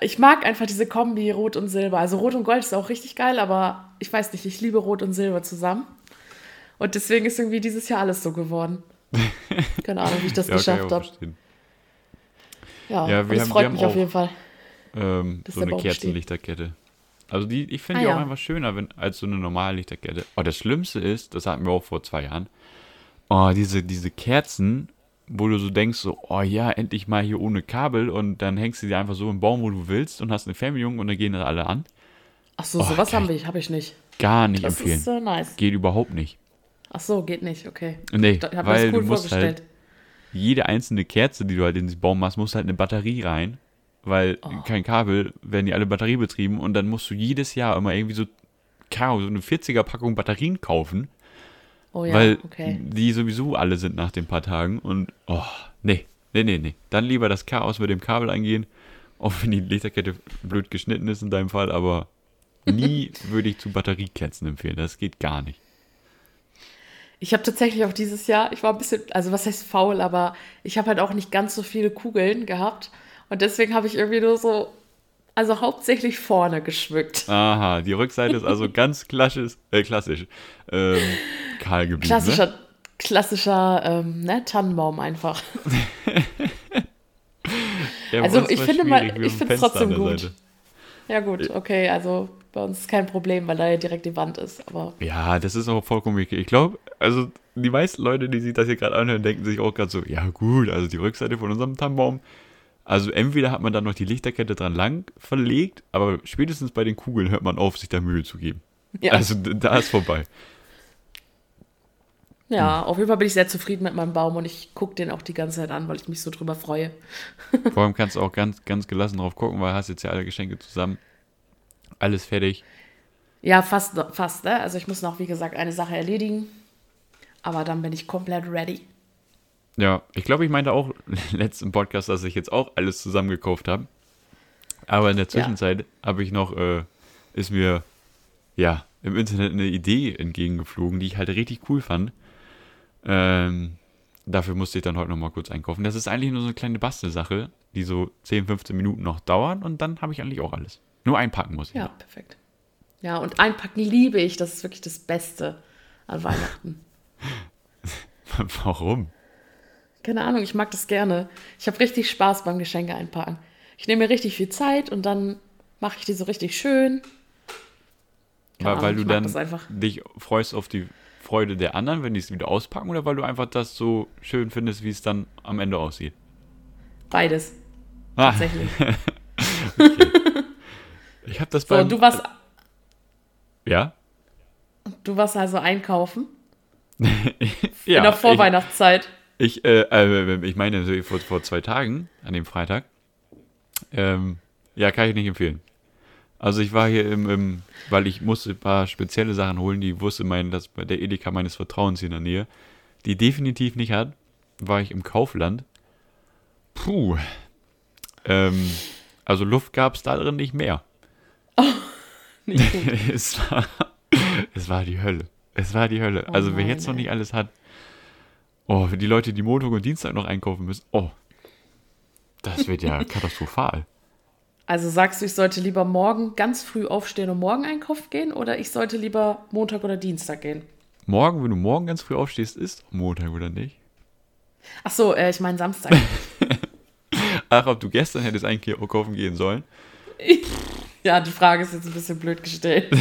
Ich mag einfach diese Kombi Rot und Silber. Also Rot und Gold ist auch richtig geil, aber ich weiß nicht, ich liebe Rot und Silber zusammen. Und deswegen ist irgendwie dieses Jahr alles so geworden. [laughs] Keine Ahnung, wie ich das Ja, geschafft habe. Ja, Ja, es haben- freut mich auf jeden Fall. Ähm, so eine. Kerzenlichterkette. Also die, ich finde Ah, die ja. auch einfach schöner wenn, als so eine normale Lichterkette. Oh, das Schlimmste ist, das hatten wir auch vor zwei Jahren, oh, diese, diese Kerzen, wo du so denkst, so, oh ja, endlich mal hier ohne Kabel und dann hängst du die einfach so im Baum, wo du willst und hast eine Fernbedienung und dann gehen das alle an. Ach so, Oh, sowas haben wir, habe ich nicht. Gar nicht Das empfehlen. ist äh, nice. Geht überhaupt nicht. Ach so, geht nicht, okay. Nee, Ich habe das cool du musst vorgestellt. halt, jede einzelne Kerze, die du halt in den Baum machst, muss halt eine Batterie rein, weil Oh. kein Kabel, werden die alle batteriebetrieben und dann musst du jedes Jahr immer irgendwie so, keine so eine 40er Packung Batterien kaufen, oh ja, weil okay. die sowieso alle sind nach den paar Tagen und oh, nee, nee, nee, nee. Dann lieber das Chaos mit dem Kabel eingehen, auch wenn die Lichterkette blöd geschnitten ist in deinem Fall, aber nie [laughs] würde ich zu Batteriekerzen empfehlen, das geht gar nicht. Ich habe tatsächlich auch dieses Jahr, ich war ein bisschen, also was heißt faul, aber ich habe halt auch nicht ganz so viele Kugeln gehabt. Und deswegen habe ich irgendwie nur so, also hauptsächlich vorne geschmückt. Aha, die Rückseite ist also ganz klassisch, äh, klassisch ähm, kahl geblieben. Ne? Klassischer, klassischer ähm, ne, Tannenbaum einfach. [laughs] Ja, Also ich finde mal- ich find's Fenster trotzdem gut. Seite. Ja gut, okay, also bei uns ist kein Problem, weil da ja direkt die Wand ist. Aber Ja, das ist auch vollkommen okay. Ich glaube, also die meisten Leute, die sich das hier gerade anhören, denken sich auch gerade so, ja gut, also die Rückseite von unserem Tannenbaum, also entweder hat man dann noch die Lichterkette dran lang verlegt, aber spätestens bei den Kugeln hört man auf, sich da Mühe zu geben. ja, Also da ist vorbei. ja auf jeden Fall bin ich sehr zufrieden mit meinem Baum und ich gucke den auch die ganze Zeit an, weil ich mich so drüber freue. [laughs] Vor allem kannst du auch ganz, ganz gelassen drauf gucken, weil hast jetzt ja alle Geschenke zusammen. Alles fertig. Ja, fast, fast, ne? Also ich muss noch, wie gesagt, eine Sache erledigen. Aber dann bin ich komplett ready. Ja, ich glaube, ich meinte auch [laughs] letzten Podcast, dass ich jetzt auch alles zusammengekauft habe. Aber in der Zwischenzeit habe ich noch, äh, ist mir ja im Internet eine Idee entgegengeflogen, die ich halt richtig cool fand. Ähm, dafür musste ich dann heute noch mal kurz einkaufen. Das ist eigentlich nur so eine kleine Bastelsache, die so 10, 15 Minuten noch dauern und dann habe ich eigentlich auch alles. Nur einpacken muss ich. Ja, perfekt. Ja, und einpacken liebe ich. Das ist wirklich das Beste an Weihnachten. [laughs] Warum? Keine Ahnung, ich mag das gerne. Ich habe richtig Spaß beim Geschenke einpacken. Ich nehme mir richtig viel Zeit und dann mache ich die so richtig schön. Keine Weil, weil Ahnung, du ich mag dann dich freust auf die Freude der anderen, wenn die es wieder auspacken, oder weil du einfach das so schön findest, wie es dann am Ende aussieht? Beides, Ah, tatsächlich. [laughs] ich habe das So, beim... und du warst, ja? du warst also einkaufen [laughs] Ja, in der Vorweihnachtszeit. Ich, ich, äh, äh, ich meine, vor, vor zwei Tagen, an dem Freitag, ähm, ja, kann ich nicht empfehlen. Also ich war hier im, im, weil ich musste ein paar spezielle Sachen holen, die wusste mein, dass bei der Edeka meines Vertrauens hier in der Nähe, die definitiv nicht hat, war ich im Kaufland. Puh. Ähm, also Luft gab es da drin nicht mehr. [laughs] Nicht gut. [laughs] es, war, es war die Hölle. Es war die Hölle. Oh also wer jetzt noch nicht alles hat, oh, für die Leute, die Montag und Dienstag noch einkaufen müssen, oh, das wird ja [laughs] katastrophal. Also sagst du, ich sollte lieber morgen ganz früh aufstehen und morgen einkaufen gehen oder ich sollte lieber Montag oder Dienstag gehen? Morgen, wenn du morgen ganz früh aufstehst, ist Montag oder nicht? Ach so, äh, ich meine Samstag. [laughs] Ach, ob du gestern hättest einkaufen gehen sollen? [laughs] ja, die Frage ist jetzt ein bisschen blöd gestellt.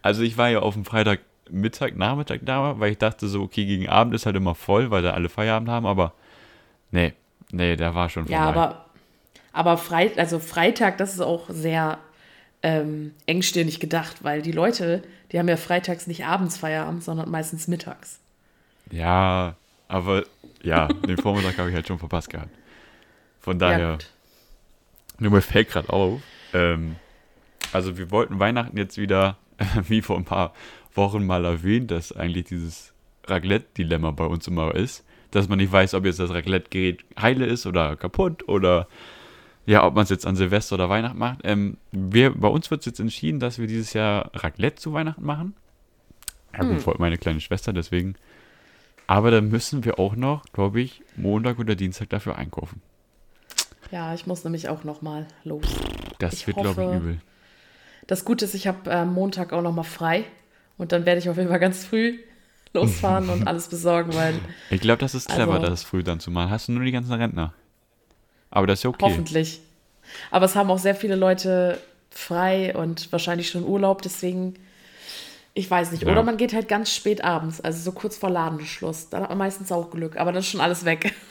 Also ich war ja auf dem Freitag Mittag, Nachmittag da, weil ich dachte so, okay, gegen Abend ist halt immer voll, weil da alle Feierabend haben, aber nee, nee, da war schon vorbei. Ja, aber, aber Freit also Freitag, das ist auch sehr ähm, engstirnig gedacht, weil die Leute, die haben ja freitags nicht abends Feierabend, sondern meistens mittags. Ja, aber ja, den [laughs] Vormittag habe ich halt schon verpasst gehabt. Von daher, ja, nur mir fällt gerade auf, ähm, also wir wollten Weihnachten jetzt wieder, [laughs] wie vor ein paar Wochen mal erwähnt, dass eigentlich dieses Raclette-Dilemma bei uns immer ist, dass man nicht weiß, ob jetzt das Raclette-Gerät heile ist oder kaputt oder ja, ob man es jetzt an Silvester oder Weihnachten macht. Ähm, wir, bei uns wird es jetzt entschieden, dass wir dieses Jahr Raclette zu Weihnachten machen. Ja, gut, hm. meine kleine Schwester, deswegen. Aber dann müssen wir auch noch, glaube ich, Montag oder Dienstag dafür einkaufen. Ja, ich muss nämlich auch noch mal los. Das ich wird, glaube ich, übel. Das Gute ist, ich habe äh, Montag auch noch mal frei. Und dann werde ich auf jeden Fall ganz früh losfahren und [laughs] alles besorgen, weil. Ich glaube, das ist clever, also, das früh dann zu machen. Hast du nur die ganzen Rentner? Aber das ist ja okay. Hoffentlich. Aber es haben auch sehr viele Leute frei und wahrscheinlich schon Urlaub, deswegen, ich weiß nicht. Ja. Oder man geht halt ganz spät abends, also so kurz vor Ladenschluss. Dann hat man meistens auch Glück, aber dann ist schon alles weg. [laughs]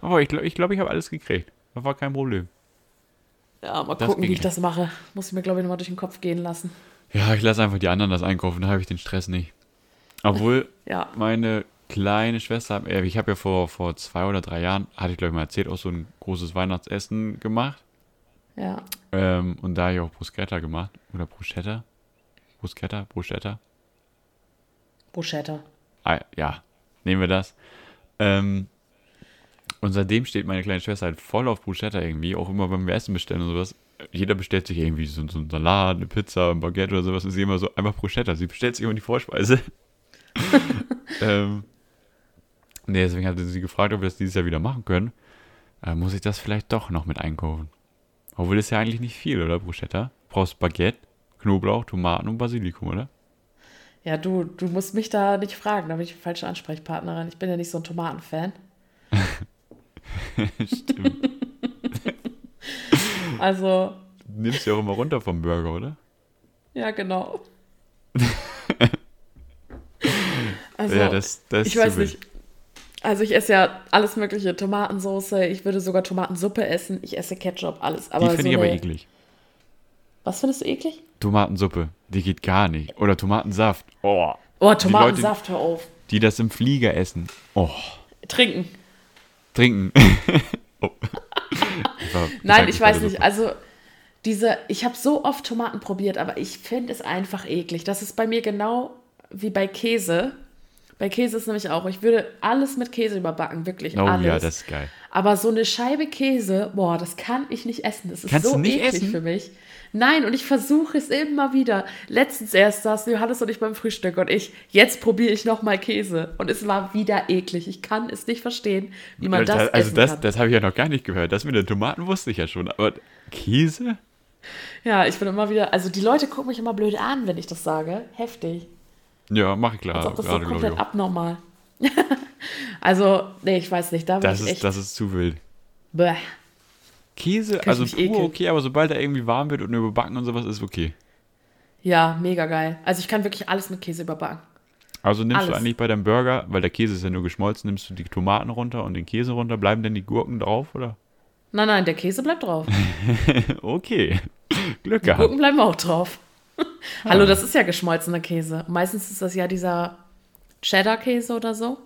Aber ich glaube, ich, glaub, ich habe alles gekriegt. Das war kein Problem. Ja, mal das gucken, wie ich das mache. Muss ich mir, glaube ich, nochmal durch den Kopf gehen lassen. Ja, ich lasse einfach die anderen das einkaufen, da habe ich den Stress nicht. Obwohl [laughs] ja. meine kleine Schwester, äh, ich habe ja vor, vor zwei oder drei Jahren, hatte ich glaube ich mal erzählt, auch so ein großes Weihnachtsessen gemacht. Ja. Ähm, und da habe ich auch Bruschetta gemacht. Oder Bruschetta? Bruschetta? Bruschetta? Bruschetta. Ah, ja, nehmen wir das. Ähm, und seitdem steht meine kleine Schwester halt voll auf Bruschetta irgendwie, auch immer beim Essen bestellen und sowas. Jeder bestellt sich irgendwie so, so einen Salat, eine Pizza, ein Baguette oder sowas. Und sie immer so einfach Bruschetta. Sie bestellt sich immer die Vorspeise. [laughs] ähm, nee, deswegen hatte sie gefragt, ob wir das dieses Jahr wieder machen können. Äh, muss ich das vielleicht doch noch mit einkaufen? Obwohl das ja eigentlich nicht viel, oder, Bruschetta? Du brauchst Baguette, Knoblauch, Tomaten und Basilikum, oder? Ja, du, du musst mich da nicht fragen, da bin ich die falsche Ansprechpartnerin. Ich bin ja nicht so ein Tomatenfan. [laughs] Stimmt. [laughs] also. Du nimmst ja auch immer runter vom Burger, oder? Ja, genau. [laughs] also, ja, das, das ich weiß nicht. Also ich esse ja alles mögliche, Tomatensauce, ich würde sogar Tomatensuppe essen, ich esse Ketchup, alles. Aber die finde so ich aber eklig. Was findest du eklig? Tomatensuppe, die geht gar nicht. Oder Tomatensaft. Oh, oh Tomatensaft, Leute, hör auf. Die das im Flieger essen. Oh. Trinken. Trinken. [laughs] oh. Nein, ich weiß nicht. Also diese, ich habe so oft Tomaten probiert, aber ich finde es einfach eklig. Das ist bei mir genau wie bei Käse. Bei Käse ist nämlich auch, ich würde alles mit Käse überbacken, wirklich oh, alles. ja, das ist geil. Aber so eine Scheibe Käse, boah, das kann ich nicht essen. Das ist Kannst so du nicht eklig essen? für mich. Nein, und ich versuche es immer wieder. Letztens erst saßen Johannes und ich beim Frühstück und ich, jetzt probiere ich nochmal Käse. Und es war wieder eklig. Ich kann es nicht verstehen, wie man das, das Also das, kann. das habe ich ja noch gar nicht gehört. Das mit den Tomaten wusste ich ja schon. Aber Käse? Ja, ich bin immer wieder, also die Leute gucken mich immer blöd an, wenn ich das sage. Heftig. Ja, mache ich klar. Als ob das gerade, so komplett abnormal. [laughs] also, nee, ich weiß nicht. Da das, ist, echt, das ist zu wild. Bäh. Käse, Kann also pur ekeln. okay, aber sobald er irgendwie warm wird und überbacken und sowas, ist okay. Ja, mega geil. Also ich kann wirklich alles mit Käse überbacken. Also nimmst du Alles. eigentlich bei deinem Burger, weil der Käse ist ja nur geschmolzen, nimmst du die Tomaten runter und den Käse runter, bleiben denn die Gurken drauf, oder? Nein, nein, der Käse bleibt drauf. [laughs] okay. Glück Die gehabt. Gurken bleiben auch drauf. [laughs] Hallo, das ist ja geschmolzener Käse. Meistens ist das ja dieser Cheddar-Käse oder so.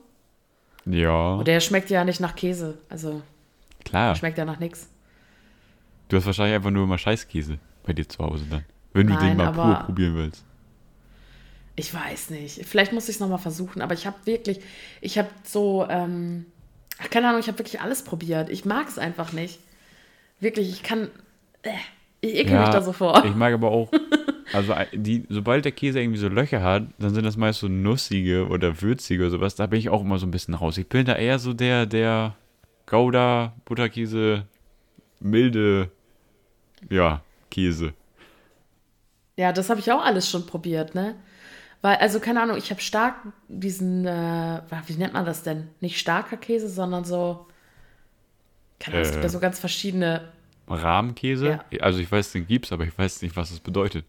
Ja, Und der schmeckt ja nicht nach Käse. Also klar. schmeckt ja nach nichts. Du hast wahrscheinlich einfach nur immer Scheißkäse bei dir zu Hause dann. Wenn du Nein, den mal pur probieren willst. Ich weiß nicht. Vielleicht muss ich es nochmal versuchen, aber ich habe wirklich, ich habe so, ähm, ach, keine Ahnung, ich habe wirklich alles probiert. Ich mag es einfach nicht. Wirklich, ich kann, äh, ich ekel mich da so vor. Ich mag aber auch, [laughs] also die, sobald der Käse irgendwie so Löcher hat, dann sind das meist so nussige oder würzige oder sowas. Da bin ich auch immer so ein bisschen raus. Ich bin da eher so der, der Gouda, Butterkäse, milde, ja, Käse. Ja, das habe ich auch alles schon probiert, ne? Weil, also keine Ahnung, ich habe stark diesen, äh, wie nennt man das denn? Nicht starker Käse, sondern so, keine Ahnung, es gibt Äh. ja so ganz verschiedene, Rahmkäse? Also ich weiß, den gibt's, aber ich weiß nicht, was es bedeutet.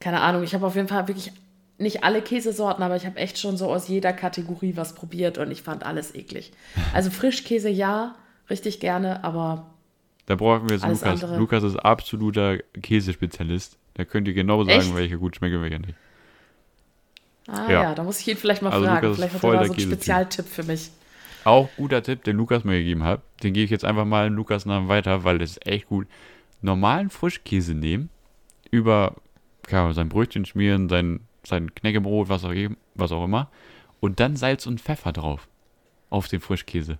keine Ahnung, ich habe auf jeden Fall wirklich nicht alle Käsesorten, aber ich habe echt schon so aus jeder Kategorie was probiert und ich fand alles eklig. [laughs] Also Frischkäse ja, richtig gerne, aber Da brauchen wir jetzt Alles Lukas. andere. Lukas ist absoluter Käsespezialist. Da könnt ihr genau sagen, Echt? welche gut schmecken welche nicht. Ah Ja. ja. da muss ich ihn vielleicht mal Also fragen. Lukas Vielleicht hat er da so einen. Spezialtipp für mich. Auch guter Tipp, den Lukas mir gegeben hat. Den gebe ich jetzt einfach mal an Lukas Namen weiter, weil das ist echt gut. Normalen Frischkäse nehmen, über Ahnung, sein Brötchen schmieren, sein, sein Knäckebrot, was auch, was auch immer, und dann Salz und Pfeffer drauf. Auf den Frischkäse.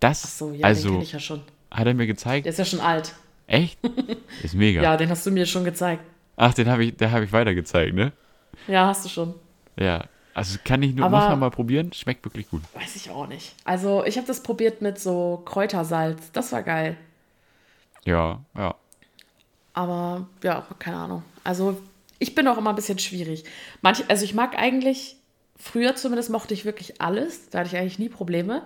Das, Ach so, ja, den also, kenne ich ja schon. Hat er mir gezeigt. Der ist ja schon alt. Echt? [laughs] Ist mega. Ja, den hast du mir schon gezeigt. Ach, den habe ich, der habe ich weiter gezeigt, ne? Ja, hast du schon. Ja. Also kann ich nur, Aber- muss man mal probieren. Schmeckt wirklich gut. Weiß ich auch nicht. Also, ich habe das probiert mit so Kräutersalz. Das war geil. Ja, ja. Aber ja, keine Ahnung. Also, ich bin auch immer ein bisschen schwierig. Manch, also, ich mag eigentlich, früher zumindest mochte ich wirklich alles. Da hatte ich eigentlich nie Probleme.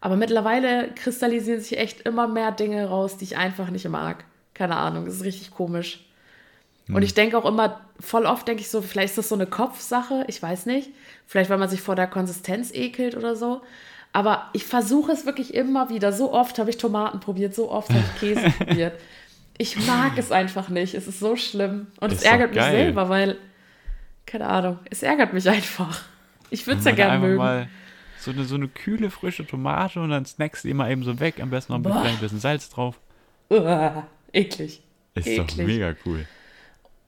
Aber mittlerweile kristallisieren sich echt immer mehr Dinge raus, die ich einfach nicht mag. Keine Ahnung, das ist richtig komisch. Und ich denke auch immer, voll oft denke ich so, vielleicht ist das so eine Kopfsache, ich weiß nicht. Vielleicht, weil man sich vor der Konsistenz ekelt oder so. Aber ich versuche es wirklich immer wieder. So oft habe ich Tomaten probiert, so oft habe ich Käse [laughs] probiert. Ich mag es einfach nicht. Es ist so schlimm. Und Ist es ärgert mich selber, weil, keine Ahnung, es ärgert mich einfach. Ich würde es ja gerne mögen. mal so eine, so eine kühle, frische Tomate und dann snackst du die mal eben so weg. Am besten noch ein Boah. bisschen, ein bisschen Salz drauf. Uah, eklig. Ist doch Eklig. mega cool.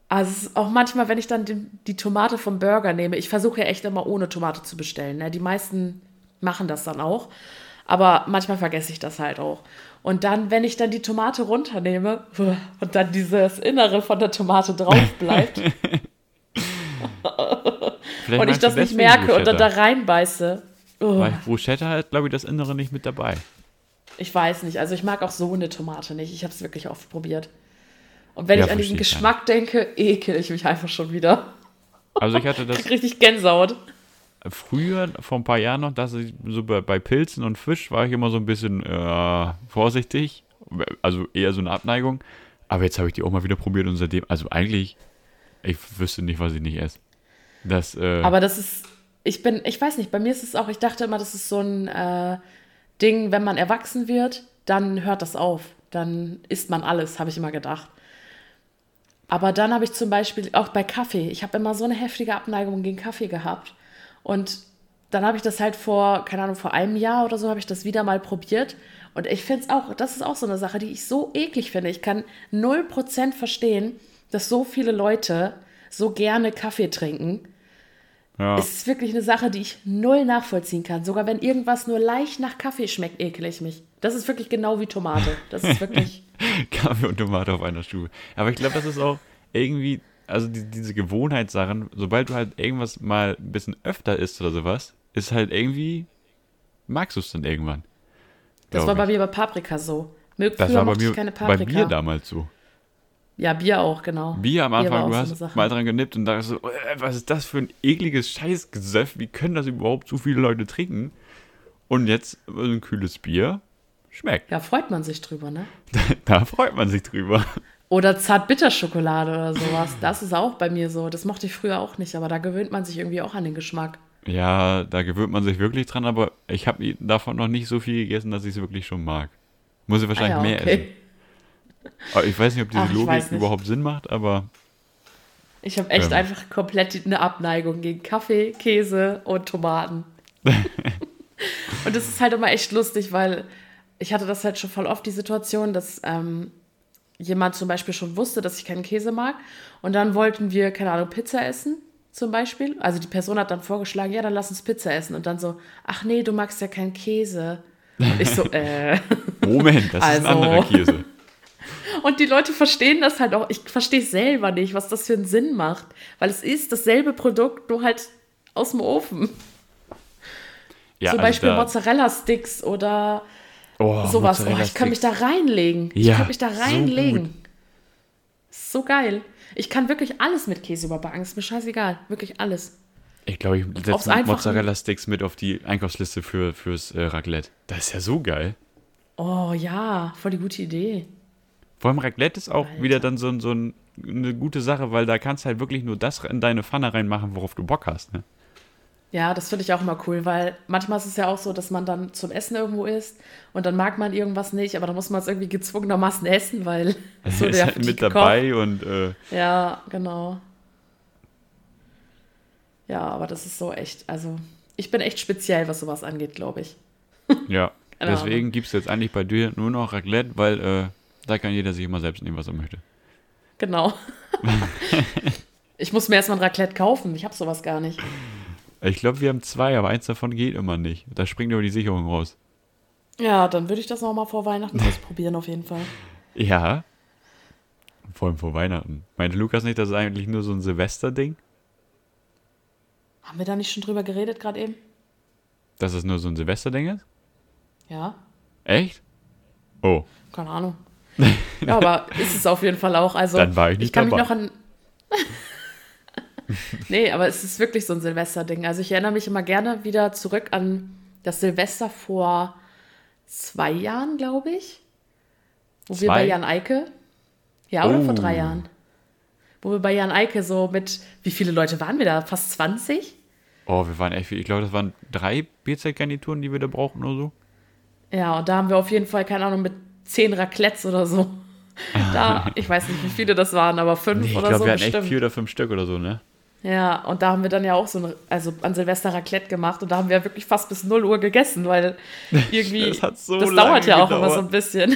Also auch manchmal, wenn ich dann die, die Tomate vom Burger nehme, ich versuche ja echt immer ohne Tomate zu bestellen. Ne? Die meisten machen das dann auch. Aber manchmal vergesse ich das halt auch. Und dann, wenn ich dann die Tomate runternehme und dann dieses Innere von der Tomate drauf [laughs] bleibt und ich das nicht merke und dann da reinbeiße. Oh, Weil Bruschetta hat, glaube ich, das Innere nicht mit dabei. ich weiß nicht. Also ich mag auch so eine Tomate nicht. Ich habe es wirklich oft probiert. Und wenn Ja, ich an diesen ich Geschmack denke, ekel ich mich einfach schon wieder. Also ich hatte [laughs] das Krieg richtig Gänsehaut. früher, vor ein paar Jahren noch, dass ich so bei, bei Pilzen und Fisch war ich immer so ein bisschen äh, vorsichtig. Also eher so eine Abneigung. Aber jetzt habe ich die auch mal wieder probiert und seitdem, also eigentlich, ich wüsste nicht, was ich nicht esse. Das, äh, Aber das ist, ich bin, ich weiß nicht, bei mir ist es auch, ich dachte immer, das ist so ein äh, Ding, wenn man erwachsen wird, dann hört das auf. Dann isst man alles, habe ich immer gedacht. Aber dann habe ich zum Beispiel auch bei Kaffee, ich habe immer so eine heftige Abneigung gegen Kaffee gehabt. Und dann habe ich das halt vor, keine Ahnung, vor einem Jahr oder so, habe ich das wieder mal probiert. Und ich finde es auch, das ist auch so eine Sache, die ich so eklig finde. Ich kann 0% verstehen, dass so viele Leute so gerne Kaffee trinken. Ja. Es ist wirklich eine Sache, die ich null nachvollziehen kann. Sogar wenn irgendwas nur leicht nach Kaffee schmeckt, ekel ich mich. Das ist wirklich genau wie Tomate. Das ist wirklich. [laughs] Kaffee und Tomate auf einer Stufe. Aber ich glaube, das ist auch irgendwie, also die, diese Gewohnheitssachen, sobald du halt irgendwas mal ein bisschen öfter isst oder sowas, ist halt irgendwie, magst du es dann irgendwann. Das war bei mir bei Paprika so. Mög- Das war bei mir, bei. Bier damals so. Ja, Bier auch, genau. Bier am Anfang, auch du so hast mal dran genippt und dachtest so, äh, was ist das für ein ekliges Scheißgesöff? Wie können das überhaupt so viele Leute trinken? Und jetzt so ein kühles Bier schmeckt. Ja, freut man sich drüber, ne? [laughs] Da freut man sich drüber. Oder Zartbitterschokolade oder sowas. Das ist auch bei mir so. Das mochte ich früher auch nicht, aber da gewöhnt man sich irgendwie auch an den Geschmack. Ja, da gewöhnt man sich wirklich dran, aber ich habe davon noch nicht so viel gegessen, dass ich es wirklich schon mag. Muss ich Ah wahrscheinlich ja, mehr okay. essen. Aber ich weiß nicht, ob diese Ach, Logik überhaupt Sinn macht, aber Ich habe echt Ähm. einfach komplett eine Abneigung gegen Kaffee, Käse und Tomaten. [laughs] und das ist halt immer echt lustig, weil ich hatte das halt schon voll oft die Situation, dass ähm, jemand zum Beispiel schon wusste, dass ich keinen Käse mag. Und dann wollten wir, keine Ahnung, Pizza essen zum Beispiel. Also die Person hat dann vorgeschlagen, ja, dann lass uns Pizza essen. Und dann so, ach nee, du magst ja keinen Käse. Und ich so, [laughs] äh. Moment, das ist ein Also. anderer Käse. Und die Leute verstehen das halt auch. Ich verstehe selber nicht, was das für einen Sinn macht. Weil es ist dasselbe Produkt, nur halt aus dem Ofen. Ja, Zum also Beispiel Mozzarella-Sticks oder oh, sowas. Oh, Mozzarella ich kann mich da reinlegen. Ich Ja, kann mich da so reinlegen. gut. So geil. Ich kann wirklich alles mit Käse überbacken. Ist mir scheißegal. Wirklich alles. Ich glaube, ich setze. Mozzarella-Sticks mit auf die Einkaufsliste für, fürs äh, Raclette. Das ist ja so geil. Oh ja, voll die gute Idee. Vor allem Raclette ist auch Alter. wieder dann so, so ein, eine gute Sache, weil da kannst du halt wirklich nur das in deine Pfanne reinmachen, worauf du Bock hast. Ne? Ja, das finde ich auch immer cool, weil manchmal ist es ja auch so, dass man dann zum Essen irgendwo isst und dann mag man irgendwas nicht, aber dann muss man es irgendwie gezwungenermaßen essen, weil [laughs] Es so ist der halt mit dabei und äh, Ja, genau. Ja, aber das ist so echt, also ich bin echt speziell, was sowas angeht, glaube ich. ja. [laughs] Deswegen gibt es jetzt eigentlich bei dir nur noch Raclette, weil äh, da kann jeder sich immer selbst nehmen, was er möchte. Genau. [laughs] ich muss mir erstmal ein Raclette kaufen, ich habe sowas gar nicht. Ich glaube, wir haben zwei, aber eins davon geht immer nicht. Da springt aber die Sicherung raus. Ja, dann würde ich das nochmal vor Weihnachten [laughs] ausprobieren, auf jeden Fall. Ja. Vor allem vor Weihnachten. Meinte Lukas nicht, das ist eigentlich nur so ein Silvester-Ding? Haben wir da nicht schon drüber geredet gerade eben? Dass es nur so ein Silvester-Ding ist? Ja, Echt? Oh. keine Ahnung. Ja, aber ist es auf jeden Fall auch. Also, Dann war ich nicht kann dabei. mich noch an. [laughs] nee, aber es ist wirklich so ein Silvester-Ding. Also, ich erinnere mich immer gerne wieder zurück an das Silvester vor zwei Jahren, glaube ich. Wo wir Zwei? bei Jan Eike. Ja, oder vor Oh. drei Jahren. Wo wir bei Jan Eike so mit. Wie viele Leute waren wir da? Fast 20? Oh, wir waren echt viel. Ich glaube, das waren drei Bierzeitgarnituren, die wir da brauchten oder so. Ja, und da haben wir auf jeden Fall, keine Ahnung, mit zehn Raclettes oder so. Da, ich weiß nicht, wie viele das waren, aber fünf Nee, ich oder glaube, so wir hatten bestimmt. echt vier oder fünf Stück oder so, ne? Ja, und da haben wir dann ja auch so ein, also an Silvester Raclette gemacht und da haben wir ja wirklich fast bis 0 Uhr gegessen, weil [laughs] irgendwie, Das hat so das dauert ja auch immer gedauert. so ein bisschen.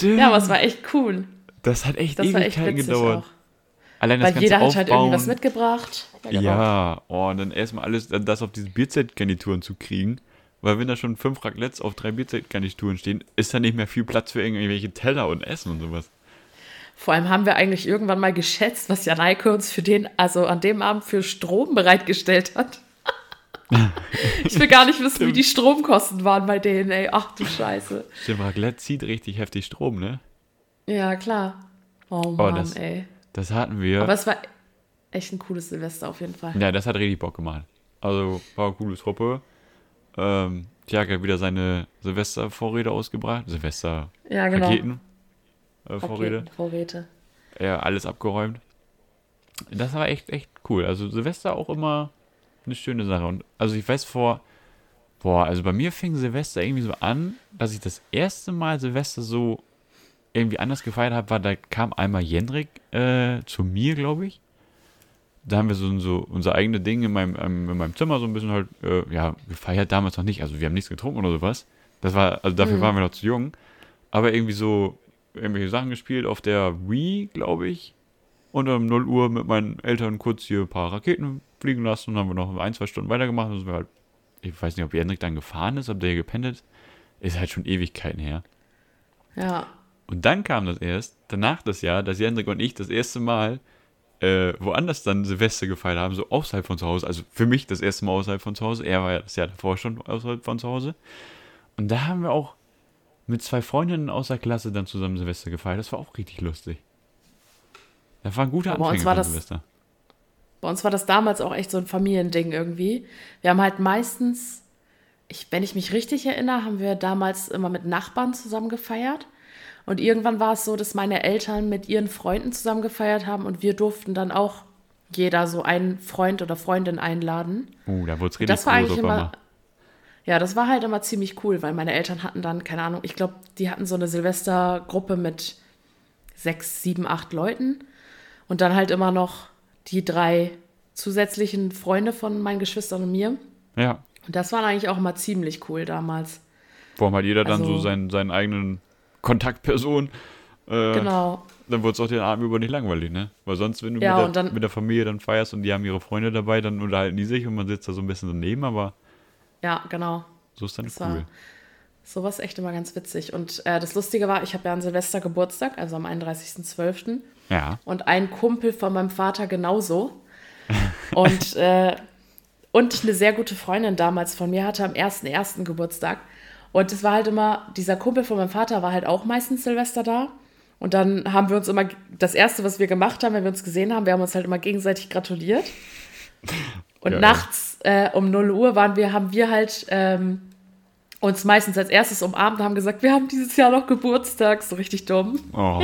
Ja, aber es war echt cool. Das hat echt Das war echt Ewigkeiten witzig gedauert. auch. Allein das Weil ganze jeder hat halt irgendwie was mitgebracht. genau. Ja, oh, und dann erstmal alles, dann das auf diese Bierzeitgarnituren zu kriegen. Weil wenn da schon fünf Raclettes auf drei Bierzeitgarnituren stehen, ist da nicht mehr viel Platz für irgendwelche Teller und Essen und sowas. Vor allem haben wir eigentlich irgendwann mal geschätzt, was Jan Eike uns für den, also an dem Abend für Strom bereitgestellt hat. [laughs] ich will gar nicht wissen, wie die Stromkosten waren bei denen, ey. Ach du Scheiße. Stimmt, Raclette zieht richtig heftig Strom, ne? Ja, klar. Oh Mann, das- ey. Das hatten wir. Aber es war echt ein cooles Silvester auf jeden Fall. Ja, das hat richtig Bock gemacht. Also, war eine coole Truppe. Ähm, hat wieder seine Silvester-Vorräte ausgebracht. Silvester-Raketen. Ja, genau. Äh, Vorräte. Raketen, Vorräte. Ja, alles abgeräumt. Das war echt, echt cool. Also, Silvester auch immer eine schöne Sache. Und also, ich weiß vor. Boah, also bei mir fing Silvester irgendwie so an, dass ich das erste Mal Silvester so irgendwie anders gefeiert habe, war, da kam einmal Jendrik äh, zu mir, glaube ich. Da haben wir so, so unser eigenes Ding in meinem, ähm, in meinem Zimmer so ein bisschen halt, äh, ja, gefeiert, damals noch nicht. Also wir haben nichts getrunken oder sowas. Das war, also dafür Mhm. waren wir noch zu jung. Aber irgendwie so irgendwelche Sachen gespielt auf der Wii, glaube ich. Und um 0 Uhr mit meinen Eltern kurz hier ein paar Raketen fliegen lassen und haben wir noch ein, zwei Stunden weitergemacht. Und sind wir halt, ich weiß nicht, ob Jendrik dann gefahren ist, ob der hier gepennt ist. Ist halt schon Ewigkeiten her. Ja. Und dann kam das erst, danach das Jahr, dass Jendrik und ich das erste Mal äh, woanders dann Silvester gefeiert haben, so außerhalb von zu Hause. Also für mich das erste Mal außerhalb von zu Hause. Er war ja das Jahr davor schon außerhalb von zu Hause. Und da haben wir auch mit zwei Freundinnen aus der Klasse dann zusammen Silvester gefeiert. Das war auch richtig lustig. Das war ein guter Aber bei uns Anfang war von das- Silvester. Bei uns war das damals auch echt so ein Familiending irgendwie. Wir haben halt meistens, ich, wenn ich mich richtig erinnere, haben wir damals immer mit Nachbarn zusammen gefeiert. Und irgendwann war es so, dass meine Eltern mit ihren Freunden zusammen gefeiert haben und wir durften dann auch jeder so einen Freund oder Freundin einladen. Uh, da wurde es richtig das war groß eigentlich immer. Ja, das war halt immer ziemlich cool, weil meine Eltern hatten dann, keine Ahnung, ich glaube, die hatten so eine Silvestergruppe mit sechs, sieben, acht Leuten. Und dann halt immer noch die drei zusätzlichen Freunde von meinen Geschwistern und mir. Ja, Und das war eigentlich auch immer ziemlich cool damals. vor allem hat jeder dann Also- so seinen, seinen eigenen Kontaktperson. Äh, Genau. dann wird es auch den Abend über nicht langweilig, ne? Weil sonst, wenn du Ja, mit, der, dann- mit der Familie dann feierst und die haben ihre Freunde dabei, dann unterhalten die sich und man sitzt da so ein bisschen daneben, aber Ja, genau. so ist dann Das cool. war sowas echt immer ganz witzig. Und äh, das Lustige war, ich habe ja an Silvester Geburtstag, also am 31.12. Ja. und ein Kumpel von meinem Vater genauso. [laughs] Und, äh, und eine sehr gute Freundin damals von mir hatte am 1.1. Geburtstag. Und es war halt immer, dieser Kumpel von meinem Vater war halt auch meistens Silvester da. Und dann haben wir uns immer, das Erste, was wir gemacht haben, wenn wir uns gesehen haben, wir haben uns halt immer gegenseitig gratuliert. Und Ja, nachts äh, um 0 Uhr waren wir, haben wir halt ähm, uns meistens als erstes umarmt und haben gesagt, wir haben dieses Jahr noch Geburtstag. So richtig dumm. Oh.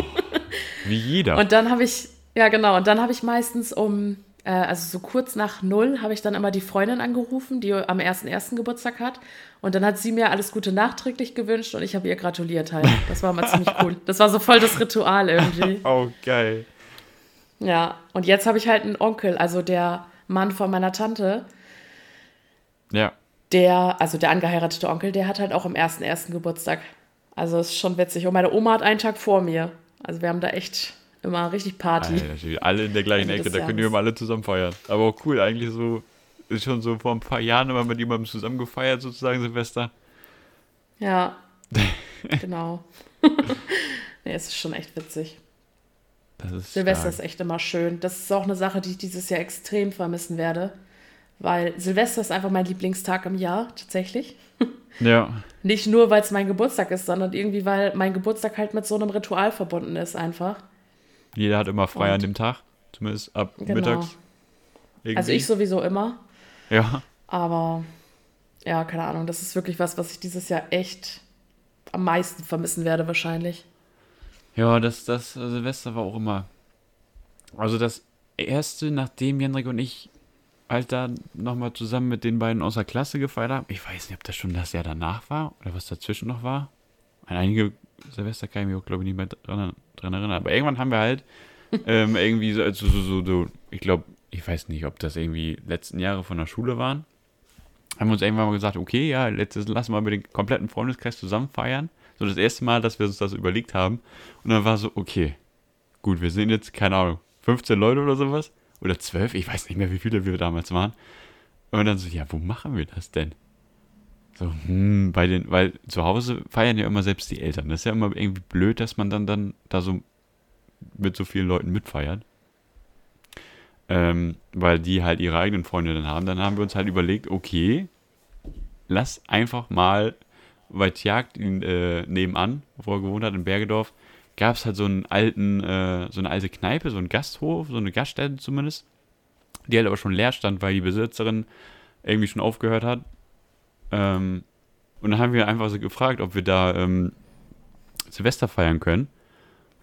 Wie jeder. Und dann habe ich, ja genau, und dann habe ich meistens um äh, also so kurz nach null, habe ich dann immer die Freundin angerufen, die am 1.1. Geburtstag hat. Und dann hat sie mir alles Gute nachträglich gewünscht und ich habe ihr gratuliert halt. Das war mal ziemlich cool. Das war so voll das Ritual irgendwie. [laughs] Oh, geil. Ja, und jetzt habe ich halt einen Onkel, also der Mann von meiner Tante. Ja. Der, also der angeheiratete Onkel, der hat halt auch am 1.1. Geburtstag. Also ist schon witzig. Und meine Oma hat einen Tag vor mir. Also wir haben da echt immer richtig Party. Alter, alle in der gleichen Ende Ecke, da können wir immer alle zusammen feiern. Aber auch cool, eigentlich so, ist schon so vor ein paar Jahren immer mit jemandem zusammen gefeiert, sozusagen Silvester. Ja, [laughs] genau. [laughs] nee, es ist schon echt witzig. Ist Silvester stark. ist echt immer schön. Das ist auch eine Sache, die ich dieses Jahr extrem vermissen werde. Weil Silvester ist einfach mein Lieblingstag im Jahr, tatsächlich. [laughs] Ja, Nicht nur, weil es mein Geburtstag ist, sondern irgendwie, weil mein Geburtstag halt mit so einem Ritual verbunden ist, einfach. Jeder hat immer frei Und- an dem Tag, zumindest ab Genau. mittags. Irgendwie. Also ich sowieso immer. Ja, Aber ja, keine Ahnung. Das ist wirklich was, was ich dieses Jahr echt am meisten vermissen werde, wahrscheinlich. ja, das, das äh, Silvester war auch immer. Also das erste, nachdem Jendrik und ich halt da nochmal zusammen mit den beiden aus der Klasse gefeiert haben. Ich weiß nicht, ob das schon das Jahr danach war oder was dazwischen noch war. Einige Silvester kann ich mich auch, glaube ich, nicht mehr dran, dran erinnern. Aber irgendwann haben wir halt ähm, [laughs] irgendwie so, also so, so, so, ich glaube, ich weiß nicht, ob das irgendwie letzten Jahre von der Schule waren. Haben wir uns irgendwann mal gesagt, okay, ja, letztes lassen wir mit den kompletten Freundeskreis zusammen feiern. So das erste Mal, dass wir uns das überlegt haben. Und dann war so, okay, gut, wir sind jetzt, keine Ahnung, 15 Leute oder sowas. Oder 12, ich weiß nicht mehr, wie viele wir damals waren. Und dann so, ja, wo machen wir das denn? So, hm, bei den, weil zu Hause feiern ja immer selbst die Eltern. Das ist ja immer irgendwie blöd, dass man dann, dann da so mit so vielen Leuten mitfeiert. Ähm, weil die halt ihre eigenen Freunde dann haben. Dann haben wir uns halt überlegt, okay, lass einfach mal bei Tjagd äh, nebenan, wo er gewohnt hat, in Bergedorf, gab es halt so einen alten, äh, so eine alte Kneipe, so einen Gasthof, so eine Gaststätte zumindest, die halt aber schon leer stand, weil die Besitzerin irgendwie schon aufgehört hat. Ähm, und dann haben wir einfach so gefragt, ob wir da ähm, Silvester feiern können.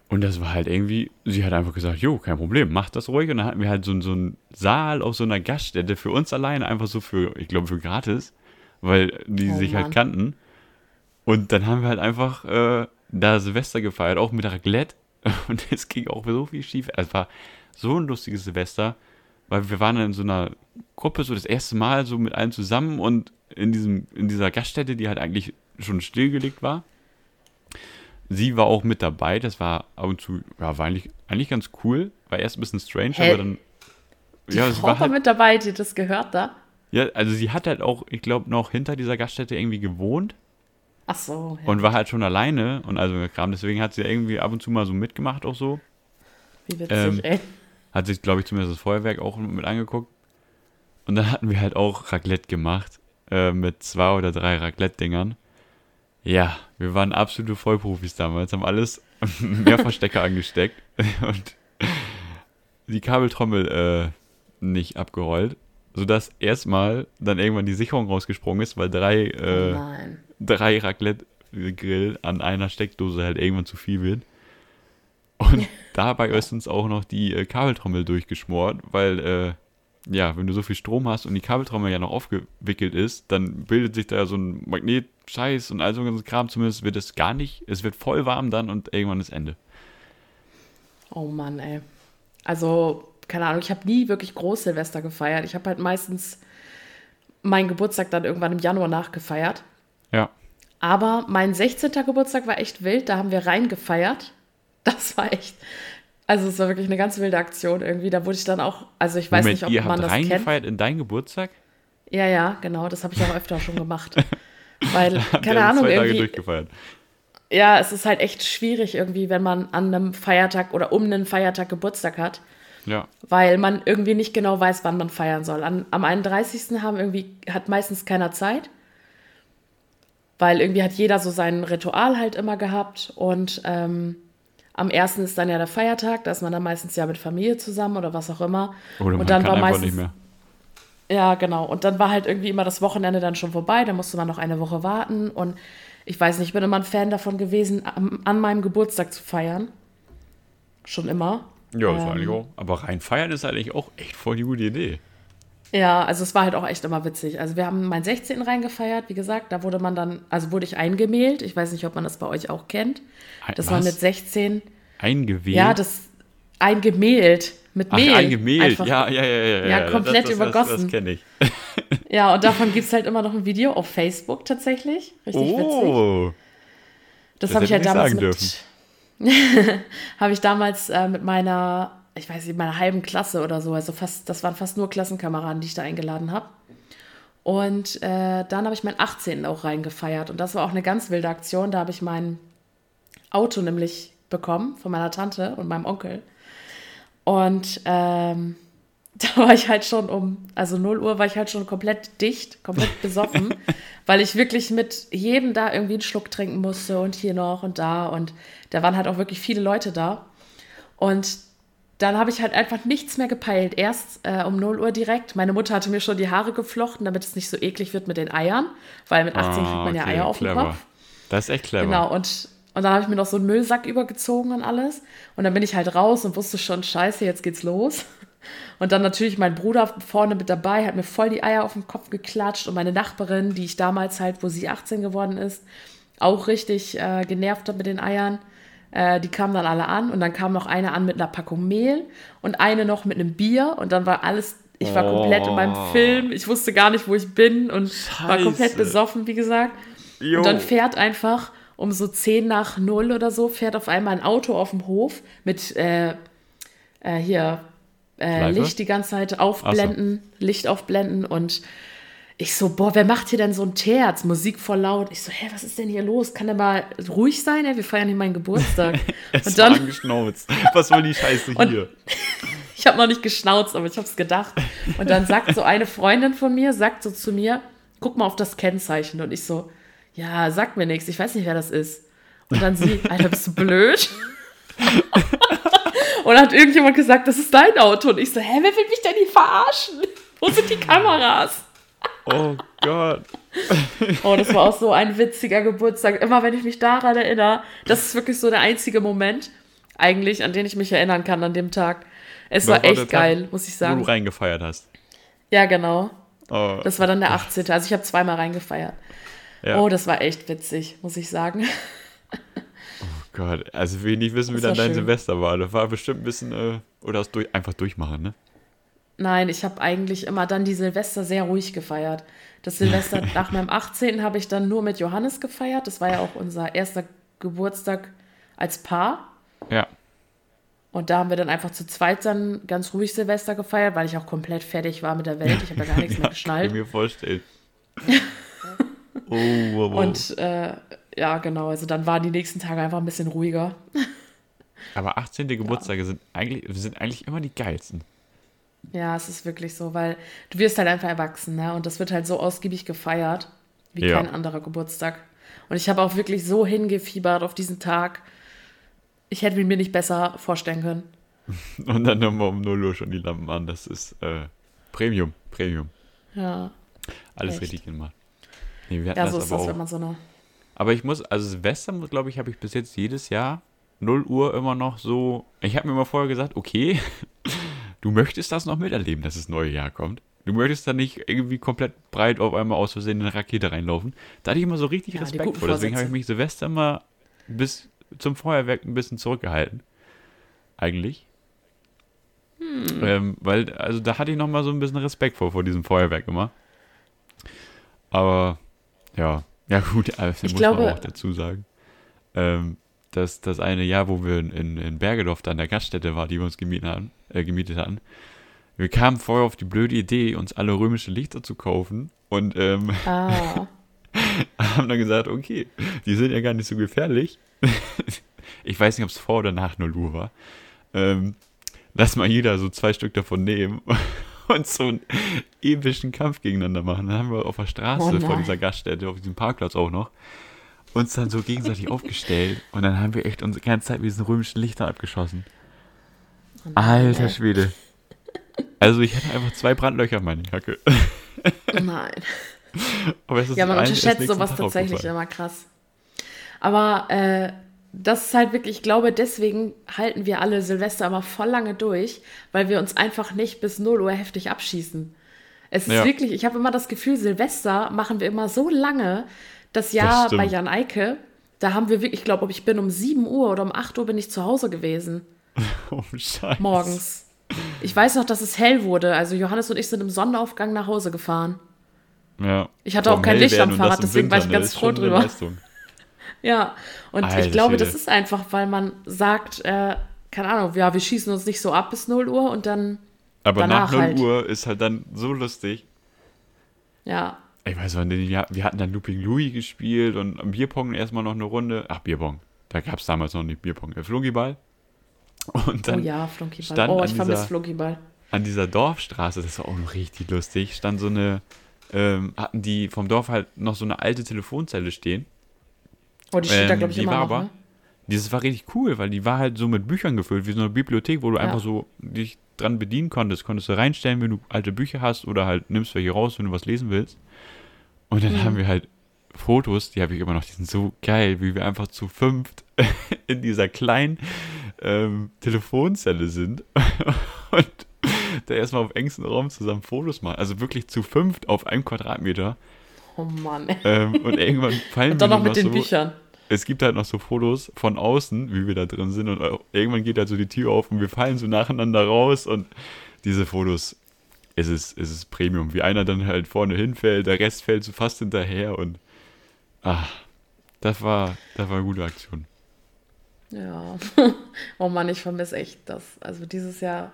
Und das war halt irgendwie, sie hat einfach gesagt, jo, kein Problem, mach das ruhig. Und dann hatten wir halt so, so einen Saal auf so einer Gaststätte für uns alleine, einfach so für, ich glaube, für gratis, weil die Oh sich Mann. halt kannten. Und dann haben wir halt einfach äh, da Silvester gefeiert, auch mit Raclette. [laughs] Und es ging auch so viel schief. Es war so ein lustiges Silvester, weil wir waren dann in so einer Gruppe so das erste Mal so mit allen zusammen und in, diesem, in dieser Gaststätte, die halt eigentlich schon stillgelegt war. Sie war auch mit dabei, das war ab und zu, ja, war eigentlich, eigentlich ganz cool. War erst ein bisschen strange, Hä? aber dann. Die ja, Frau war halt, mit dabei, die das gehört da. ja, also sie hat halt auch, ich glaube, noch hinter dieser Gaststätte irgendwie gewohnt Ach so, ja. und war halt schon alleine und also Kram. Deswegen hat sie irgendwie ab und zu mal so mitgemacht auch so. Wie witzig, ähm, ey. Hat sich, glaube ich, zumindest das Feuerwerk auch mit angeguckt. Und dann hatten wir halt auch Raclette gemacht. Äh, mit zwei oder drei Raclette-Dingern. Ja, wir waren absolute Vollprofis damals, haben alles [laughs] mehr Verstecker angesteckt [laughs] und die Kabeltrommel äh, nicht abgerollt. Sodass erstmal dann irgendwann die Sicherung rausgesprungen ist, weil drei, oh äh, nein. drei Raclette-Grill an einer Steckdose halt irgendwann zu viel wird. Und [laughs] dabei ist uns auch noch die äh, Kabeltrommel durchgeschmort, weil, äh, ja, wenn du so viel Strom hast und die Kabeltrommel ja noch aufgewickelt ist, dann bildet sich da so ein Magnetscheiß und all so ein ganzes Kram. Zumindest wird es gar nicht. Es wird voll warm dann und irgendwann ist Ende. Oh Mann, ey. Also, keine Ahnung, ich habe nie wirklich groß Silvester gefeiert. Ich habe halt meistens meinen Geburtstag dann irgendwann im Januar nachgefeiert. Ja. Aber mein 16. Geburtstag war echt wild. Da haben wir rein gefeiert. [laughs] Das war echt. Also, es war wirklich eine ganz wilde Aktion irgendwie. Da wurde ich dann auch. Also, ich weiß Moment, nicht, ob ihr man habt das kennt. reingefeiert in deinen Geburtstag? Ja, ja, genau. Das habe ich auch öfter schon gemacht. [laughs] Weil, keine Ahnung, zwei Tage irgendwie. durchgefeiert. Ja, es ist halt echt schwierig irgendwie, wenn man an einem Feiertag oder um einen Feiertag Geburtstag hat. Ja. weil man irgendwie nicht genau weiß, wann man feiern soll. An, am 31. haben irgendwie, hat meistens keiner Zeit, weil irgendwie hat jeder so sein Ritual halt immer gehabt und ähm, am 1. ist dann ja der Feiertag, da ist man dann meistens ja mit Familie zusammen oder was auch immer. Oder man und dann kann war einfach meistens, nicht mehr. Ja, genau. Und dann war halt irgendwie immer das Wochenende dann schon vorbei, da musste man noch eine Woche warten und ich weiß nicht, ich bin immer ein Fan davon gewesen, am, an meinem Geburtstag zu feiern. Schon immer. Ja, ist Ähm. eigentlich auch. Aber reinfeiern ist eigentlich auch echt voll die gute Idee. Ja, also es war halt auch echt immer witzig. Also wir haben meinen 16. reingefeiert, wie gesagt, da wurde man dann, also wurde ich eingemailt. Ich weiß nicht, ob man das bei euch auch kennt. Das war mit 16. Eingewählt? Ja, das eingemailt mit Ach, Mehl. eingemehlt. Einfach. Ja, ja, ja, ja. Ja, komplett das, das, Das, übergossen. das kenne ich. [laughs] Ja, und davon gibt es halt immer noch ein Video auf Facebook tatsächlich. Richtig witzig. Oh. Das, Das habe ich halt hätte damals mit. [laughs] habe ich damals äh, mit meiner, ich weiß nicht, meiner halben Klasse oder so, also fast, das waren fast nur Klassenkameraden, die ich da eingeladen habe. Und äh, dann habe ich meinen 18. auch reingefeiert. Und das war auch eine ganz wilde Aktion. Da habe ich mein Auto nämlich bekommen von meiner Tante und meinem Onkel. Und ähm, [laughs] da war ich halt schon um, also 0 Uhr war ich halt schon komplett dicht, komplett [laughs] besoffen, weil ich wirklich mit jedem da irgendwie einen Schluck trinken musste und hier noch und da. Und da waren halt auch wirklich viele Leute da. Und dann habe ich halt einfach nichts mehr gepeilt. Erst äh, um 0 Uhr direkt. Meine Mutter hatte mir schon die Haare geflochten, damit es nicht so eklig wird mit den Eiern, weil mit 18 kriegt man ja Ah, okay, Eier auf clever. dem Kopf. Das ist echt clever. Genau, und, und dann habe ich mir noch so einen Müllsack übergezogen und alles. Und dann bin ich halt raus und wusste schon, scheiße, jetzt geht's los. [laughs] Und dann natürlich mein Bruder vorne mit dabei, hat mir voll die Eier auf den Kopf geklatscht und meine Nachbarin, die ich damals halt, wo sie 18 geworden ist, auch richtig äh, genervt hat mit den Eiern. Äh, die kamen dann alle an und dann kam noch eine an mit einer Packung Mehl und eine noch mit einem Bier und dann war alles, ich war komplett in meinem Oh. Film, ich wusste gar nicht, wo ich bin und war komplett Scheiße. besoffen, wie gesagt. Jo. Und dann fährt einfach um so 10 nach 0 oder so, fährt auf einmal ein Auto auf dem Hof mit äh, äh, hier äh? Licht die ganze Zeit aufblenden, Licht aufblenden und ich so, boah, wer macht hier denn so ein Terz? Musik voll laut. Ich so, hä, was ist denn hier los? Kann der mal ruhig sein? Ey? Wir feiern hier meinen Geburtstag. [laughs] es und war dann, angeschnauzt. Was soll die Scheiße hier? [laughs] ich habe noch nicht geschnauzt, aber ich habe es gedacht. Und dann sagt so eine Freundin von mir, sagt so zu mir, guck mal auf das Kennzeichen. Und ich so, ja, sag mir nichts, ich weiß nicht, wer das ist. Und dann sie, Alter, bist du blöd? [laughs] Und dann hat irgendjemand gesagt, das ist dein Auto. Und ich so, hä, wer will mich denn hier verarschen? Wo sind die Kameras? Oh Gott. Oh, das war auch so ein witziger Geburtstag. Immer wenn ich mich daran erinnere, das ist wirklich so der einzige Moment, eigentlich, an den ich mich erinnern kann an dem Tag. Es war der echt Tag, geil, muss ich Wo sagen. du reingefeiert hast. Ja, genau. Oh, Das war dann der 18. Also ich habe zweimal reingefeiert. ja. Oh, das war echt witzig, muss ich sagen. Gott, also will ich nicht wissen, wie Das dann war dein schön. Silvester war. Das war bestimmt ein bisschen, äh, oder das durch, einfach durchmachen, ne? Nein, ich habe eigentlich immer dann die Silvester sehr ruhig gefeiert. Das Silvester [laughs] nach meinem 18. habe ich dann nur mit Johannes gefeiert. Das war ja auch unser erster Geburtstag als Paar. Ja. Und da haben wir dann einfach zu zweit dann ganz ruhig Silvester gefeiert, weil ich auch komplett fertig war mit der Welt. Ich habe ja gar nichts mehr [laughs] Kann geschnallt. ich mir vorstellen. [laughs] oh, wow, wow. Und äh, ja, genau, also dann waren die nächsten Tage einfach ein bisschen ruhiger. Aber 18. Geburtstage sind eigentlich, sind eigentlich immer die geilsten. Ja, es ist wirklich so, weil du wirst halt einfach erwachsen, ne? Und das wird halt so ausgiebig gefeiert, wie Ja. kein anderer Geburtstag. Und ich habe auch wirklich so hingefiebert auf diesen Tag. Ich hätte mir nicht besser vorstellen können. [laughs] Und dann nochmal um 0 Uhr schon die Lampen an. Das ist äh, Premium, Premium. Ja, Alles Echt. richtig gemacht. Nee, wir hatten ja das so ist aber das, auch. wenn man so eine. Aber ich muss, also Silvester, glaube ich, habe ich bis jetzt jedes Jahr 0 Uhr immer noch so. Ich habe mir mal vorher gesagt, okay, [laughs] du möchtest das noch miterleben, dass das neue Jahr kommt. Du möchtest da nicht irgendwie komplett breit auf einmal aus Versehen in eine Rakete reinlaufen. Da hatte ich immer so richtig Ja, Respekt vor. Deswegen habe ich mich Silvester mal bis zum Feuerwerk ein bisschen zurückgehalten. Eigentlich. Hm. Ähm, weil, also da hatte ich noch mal so ein bisschen Respekt vor, vor diesem Feuerwerk immer. Aber, ja. Ja, gut, [laughs] äh, muss glaube- man auch dazu sagen. Ähm, dass das eine Jahr, wo wir in, in, Bergedorf an der Gaststätte war, die wir uns gemietet hatten, äh, gemietet hatten, wir kamen vorher auf die blöde Idee, uns alle römische Lichter zu kaufen und ähm, Ah, [laughs] haben dann gesagt, okay, die sind ja gar nicht so gefährlich. [laughs] ich weiß nicht, ob es vor oder nach 0 Uhr war. Ähm, lass mal jeder so zwei Stück davon nehmen [laughs] und so einen epischen Kampf gegeneinander machen. Dann haben wir auf der Straße Oh vor dieser Gaststätte, auf diesem Parkplatz auch noch, uns dann so gegenseitig [laughs] aufgestellt und dann haben wir echt unsere ganze Zeit mit diesen römischen Lichtern abgeschossen. Oh Alter. Schwede. Also ich hatte einfach zwei Brandlöcher in meiner Jacke. Oh nein. [laughs] Aber es ist Ja, man unterschätzt sowas Tag tatsächlich immer krass. Aber äh, das ist halt wirklich, ich glaube, deswegen halten wir alle Silvester immer voll lange durch, weil wir uns einfach nicht bis 0 Uhr heftig abschießen. Es ist Ja. wirklich, ich habe immer das Gefühl, Silvester machen wir immer so lange. Das Jahr stimmt. bei Jan Eike, da haben wir wirklich, ich glaube, ich bin um 7 Uhr oder um 8 Uhr bin ich zu Hause gewesen. [laughs] Oh, Scheiße. Morgens. Ich weiß noch, dass es hell wurde. Also Johannes und ich sind im Sonnenaufgang nach Hause gefahren. Ja. Ich hatte auch kein Licht am Fahrrad, das deswegen war ich Winter, ganz ne, ist froh drüber. [laughs] Ja, und Alter ich glaube, das ist einfach, weil man sagt, äh, keine Ahnung, ja, wir schießen uns nicht so ab bis 0 Uhr und dann, Aber nach Danach 0 halt. Uhr ist halt dann so lustig. ja, Ich weiß noch nicht, wir wir hatten dann Looping Louis gespielt und am Bierpong erstmal noch eine Runde. Ach, Bierpong. Da gab es damals noch nicht Bierpong. Äh, Flugiball. Und dann oh ja, Flunkyball. stand Oh, ich vermisse Flunkyball. an dieser Dorfstraße, das war auch noch richtig lustig, stand so eine, ähm, hatten die vom Dorf halt noch so eine alte Telefonzelle stehen. Oh, die steht da, Ähm, glaube ich, die immer war noch, aber- ne? Dieses war richtig cool, weil die war halt so mit Büchern gefüllt, wie so eine Bibliothek, wo du Ja. einfach so dich dran bedienen konntest. Konntest du reinstellen, wenn du alte Bücher hast oder halt nimmst welche raus, wenn du was lesen willst. Und dann Mhm. haben wir halt Fotos, die habe ich immer noch, die sind so geil, wie wir einfach zu fünft [laughs] in dieser kleinen ähm, Telefonzelle sind [laughs] und da erstmal auf engstem Raum zusammen Fotos machen. Also wirklich zu fünft auf einem Quadratmeter. Oh Mann. Ähm, und irgendwann [laughs] fallen Und dann noch mit den so, Büchern. es gibt halt noch so Fotos von außen, wie wir da drin sind und äh, irgendwann geht halt so die Tür auf und wir fallen so nacheinander raus und diese Fotos, es ist, es ist Premium. Wie einer dann halt vorne hinfällt, der Rest fällt so fast hinterher und ah, das war, das war eine gute Aktion. Ja. [laughs] oh Mann, ich vermisse echt das. Also dieses Jahr.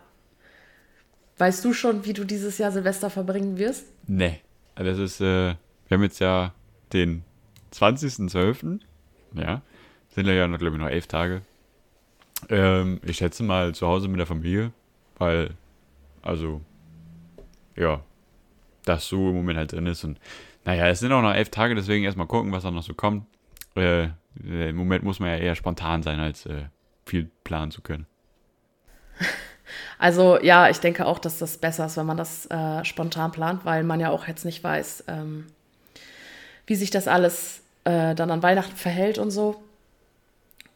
Weißt du schon, wie du dieses Jahr Silvester verbringen wirst? Nee. Also Das ist, äh, wir haben jetzt ja den 20.12. Ja. Sind ja noch, glaube ich, noch elf Tage. Ähm, ich schätze mal zu Hause mit der Familie, weil, also, ja, das so im Moment halt drin ist. Und naja, es sind auch noch elf Tage, deswegen erstmal gucken, was da noch so kommt. Äh, äh, Im Moment muss man ja eher spontan sein, als äh, viel planen zu können. Also ja, ich denke auch, dass das besser ist, wenn man das äh, spontan plant, weil man ja auch jetzt nicht weiß, ähm, wie sich das alles äh, dann an Weihnachten verhält und so.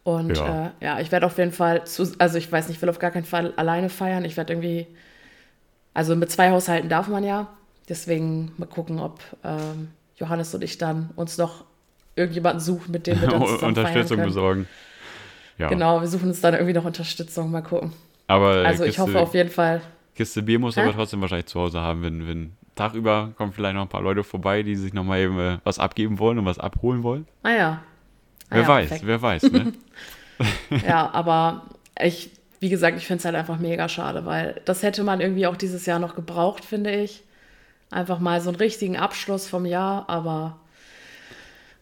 Und Ja. ja, äh, ja ich werde auf jeden Fall, zu, also ich weiß nicht, ich will auf gar keinen Fall alleine feiern. Ich werde irgendwie, also mit zwei Haushalten darf man ja. Deswegen mal gucken, ob ähm, Johannes und ich dann uns noch irgendjemanden suchen, mit dem wir dann [laughs] zusammen Unterstützung besorgen. Ja, Genau, wir suchen uns dann irgendwie noch Unterstützung. Mal gucken. aber Also ich Kiste- hoffe auf jeden Fall. Kiste Bier muss Hä? aber trotzdem wahrscheinlich zu Hause haben, wenn, wenn Tag über kommen vielleicht noch ein paar Leute vorbei, die sich nochmal eben äh, was abgeben wollen und was abholen wollen. Ah ja. Ah wer ja, weiß, perfekt. wer weiß, ne? [laughs] Ja, aber ich, wie gesagt, ich finde es halt einfach mega schade, weil das hätte man irgendwie auch dieses Jahr noch gebraucht, finde ich. Einfach mal so einen richtigen Abschluss vom Jahr, aber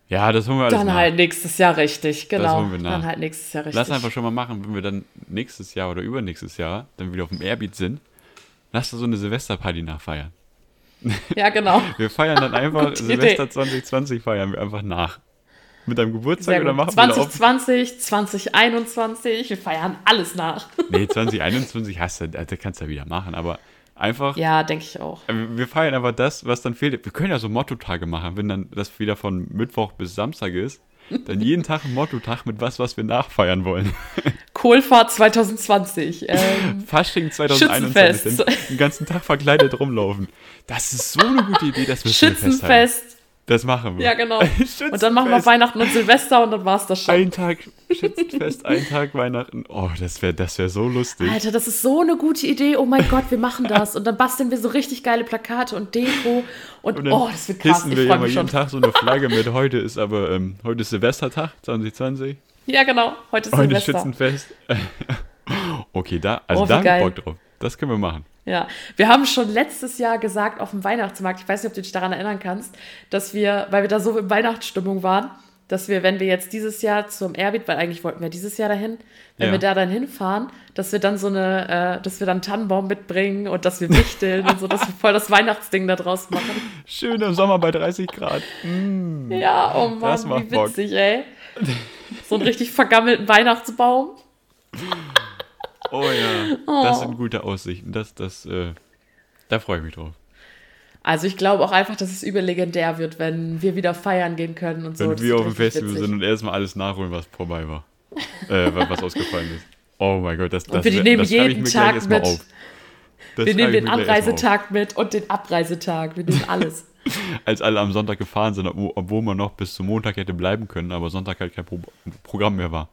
ja, das holen wir alles dann nach. halt nächstes Jahr richtig, genau. holen wir nach. Dann halt nächstes Jahr richtig. Lass einfach schon mal machen, wenn wir dann nächstes Jahr oder übernächstes Jahr dann wieder auf dem Airbeat sind. Lass da so eine Silvesterparty nachfeiern. Ja, genau. [laughs] Wir feiern dann einfach [laughs] Silvester Idee. 2020 feiern wir einfach nach. Mit deinem Geburtstag oder machen wir da auf? 2020, 2021, wir feiern alles nach. [laughs] Nee, 2021 hast du, da kannst du ja wieder machen, aber einfach Ja, denke ich auch. Äh, Wir feiern aber das, was dann fehlt. Wir können ja so Motto-Tage machen, wenn dann das wieder von Mittwoch bis Samstag ist. Dann jeden Tag ein Motto-Tag mit was, was wir nachfeiern wollen. [laughs] Kohlfahrt 2020. Ähm, Fasching 2021. Schützenfest. Dann den ganzen Tag verkleidet rumlaufen. Das ist so eine gute Idee, dass wir Schützenfest. Das machen wir. Ja, genau. [laughs] Und dann machen wir Weihnachten und Silvester und dann war es das schon. Ein Tag Schützenfest, ein Tag Weihnachten. Oh, das wäre das wär so lustig. Alter, das ist so eine gute Idee. Oh mein Gott, wir machen das. Und dann basteln wir so richtig geile Plakate und Deko. Und, Und oh, das wird krass. hissen wir immer mich jeden. Tag so eine Flagge mit. Heute ist aber, ähm, heute ist Silvestertag 2020. Ja, genau. Heute ist Heute Silvester. Schützenfest. [laughs] okay, da, also Oh, da hab ich geil. Bock drauf. Das können wir machen. Ja, wir haben schon letztes Jahr gesagt auf dem Weihnachtsmarkt, ich weiß nicht, ob du dich daran erinnern kannst, dass wir, weil wir da so in Weihnachtsstimmung waren, dass wir, wenn wir jetzt dieses Jahr zum Airbeat, weil eigentlich wollten wir dieses Jahr dahin, wenn Ja. wir da dann hinfahren, dass wir dann so eine, äh, dass wir dann einen Tannenbaum mitbringen und dass wir wichteln und so, dass wir voll das Weihnachtsding da draus machen. Schön im Sommer bei 30 Grad. Mm. Ja, oh Mann, Das macht wie Bock. witzig, ey. So einen richtig vergammelten Weihnachtsbaum. Oh ja, das sind gute Aussichten. Das, das, äh, da freue ich mich drauf. Also ich glaube auch einfach, dass es überlegendär wird, wenn wir wieder feiern gehen können und so. Wenn wir auf dem Festival witzig. sind und erstmal alles nachholen, was vorbei war. äh, was ausgefallen ist. Oh mein Gott, das, das, wir nehmen das jeden Tag mit. auf. Das Wir nehmen den. Anreisetag mit und den Abreisetag. Wir nehmen alles. [laughs] Als alle am Sonntag gefahren sind, obwohl obwohl man noch bis zum Montag hätte bleiben können, aber Sonntag halt kein Pro Programm mehr war.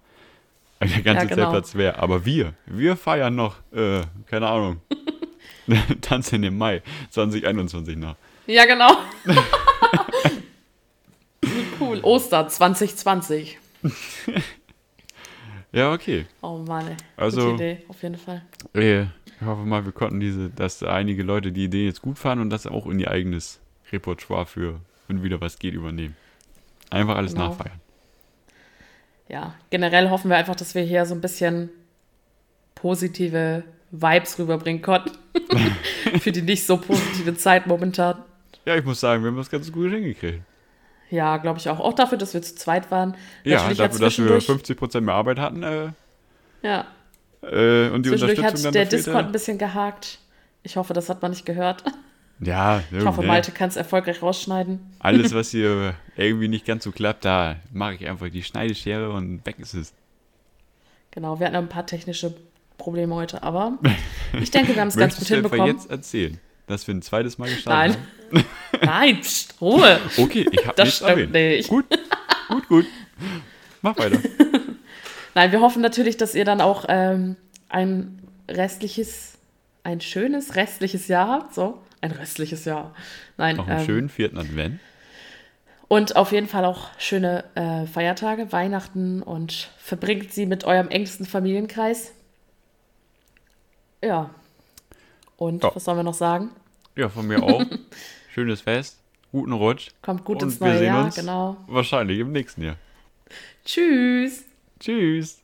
Der ganze Ja, genau. Zeltplatz wäre. Aber wir, wir feiern noch, äh, keine Ahnung, [laughs] Tanz in dem Mai 2021 nach. Ja, genau. Wie [laughs] cool. Ostern 2020. [laughs] Ja, okay. Oh Mann, ey. Also- Gute Idee, auf jeden Fall. Äh, Ich hoffe mal, wir konnten diese, dass einige Leute die Idee jetzt gut fanden und das auch in ihr eigenes Repertoire für, wenn wieder was geht, übernehmen. Einfach alles Genau. nachfeiern. Ja, generell hoffen wir einfach, dass wir hier so ein bisschen positive Vibes rüberbringen konnten. [laughs] Für die nicht so positive Zeit momentan. Ja, ich muss sagen, wir haben das ganz gut hingekriegt. Ja, glaube ich auch. Auch dafür, dass wir zu zweit waren. Ja, Natürlich dafür, dass wir zwischendurch- 50% mehr Arbeit hatten äh, Ja, äh, und die Unterstützung hat dann der. Discord ein bisschen gehakt. Ich hoffe, das hat man nicht gehört. Ja, Ich hoffe, Malte kann es erfolgreich rausschneiden. alles, [laughs] was hier irgendwie nicht ganz so klappt, da mache ich einfach die Schneideschere und weg ist es. Genau, wir hatten ein paar technische Probleme heute, aber [laughs] ich denke, wir haben es ganz gut hinbekommen. jetzt erzählen, dass wir ein zweites Mal gestartet Nein. [laughs] Nein, pst, Ruhe. haben? Okay, ich habe Das nichts erwähnt. nicht. Gut, gut, gut. Mach weiter. Nein, wir hoffen natürlich, dass ihr dann auch ähm, ein restliches, ein schönes restliches Jahr habt. So, ein restliches Jahr. Nein. Noch einen ähm, schönen vierten Advent. Und auf jeden Fall auch schöne äh, Feiertage, Weihnachten und verbringt sie mit eurem engsten Familienkreis. Ja. Und ja. was sollen wir noch sagen? Ja, von mir auch. [laughs] Schönes Fest, guten Rutsch. Kommt gut und ins neue Jahr, genau. Wahrscheinlich im nächsten Jahr. Tschüss. Tschüss.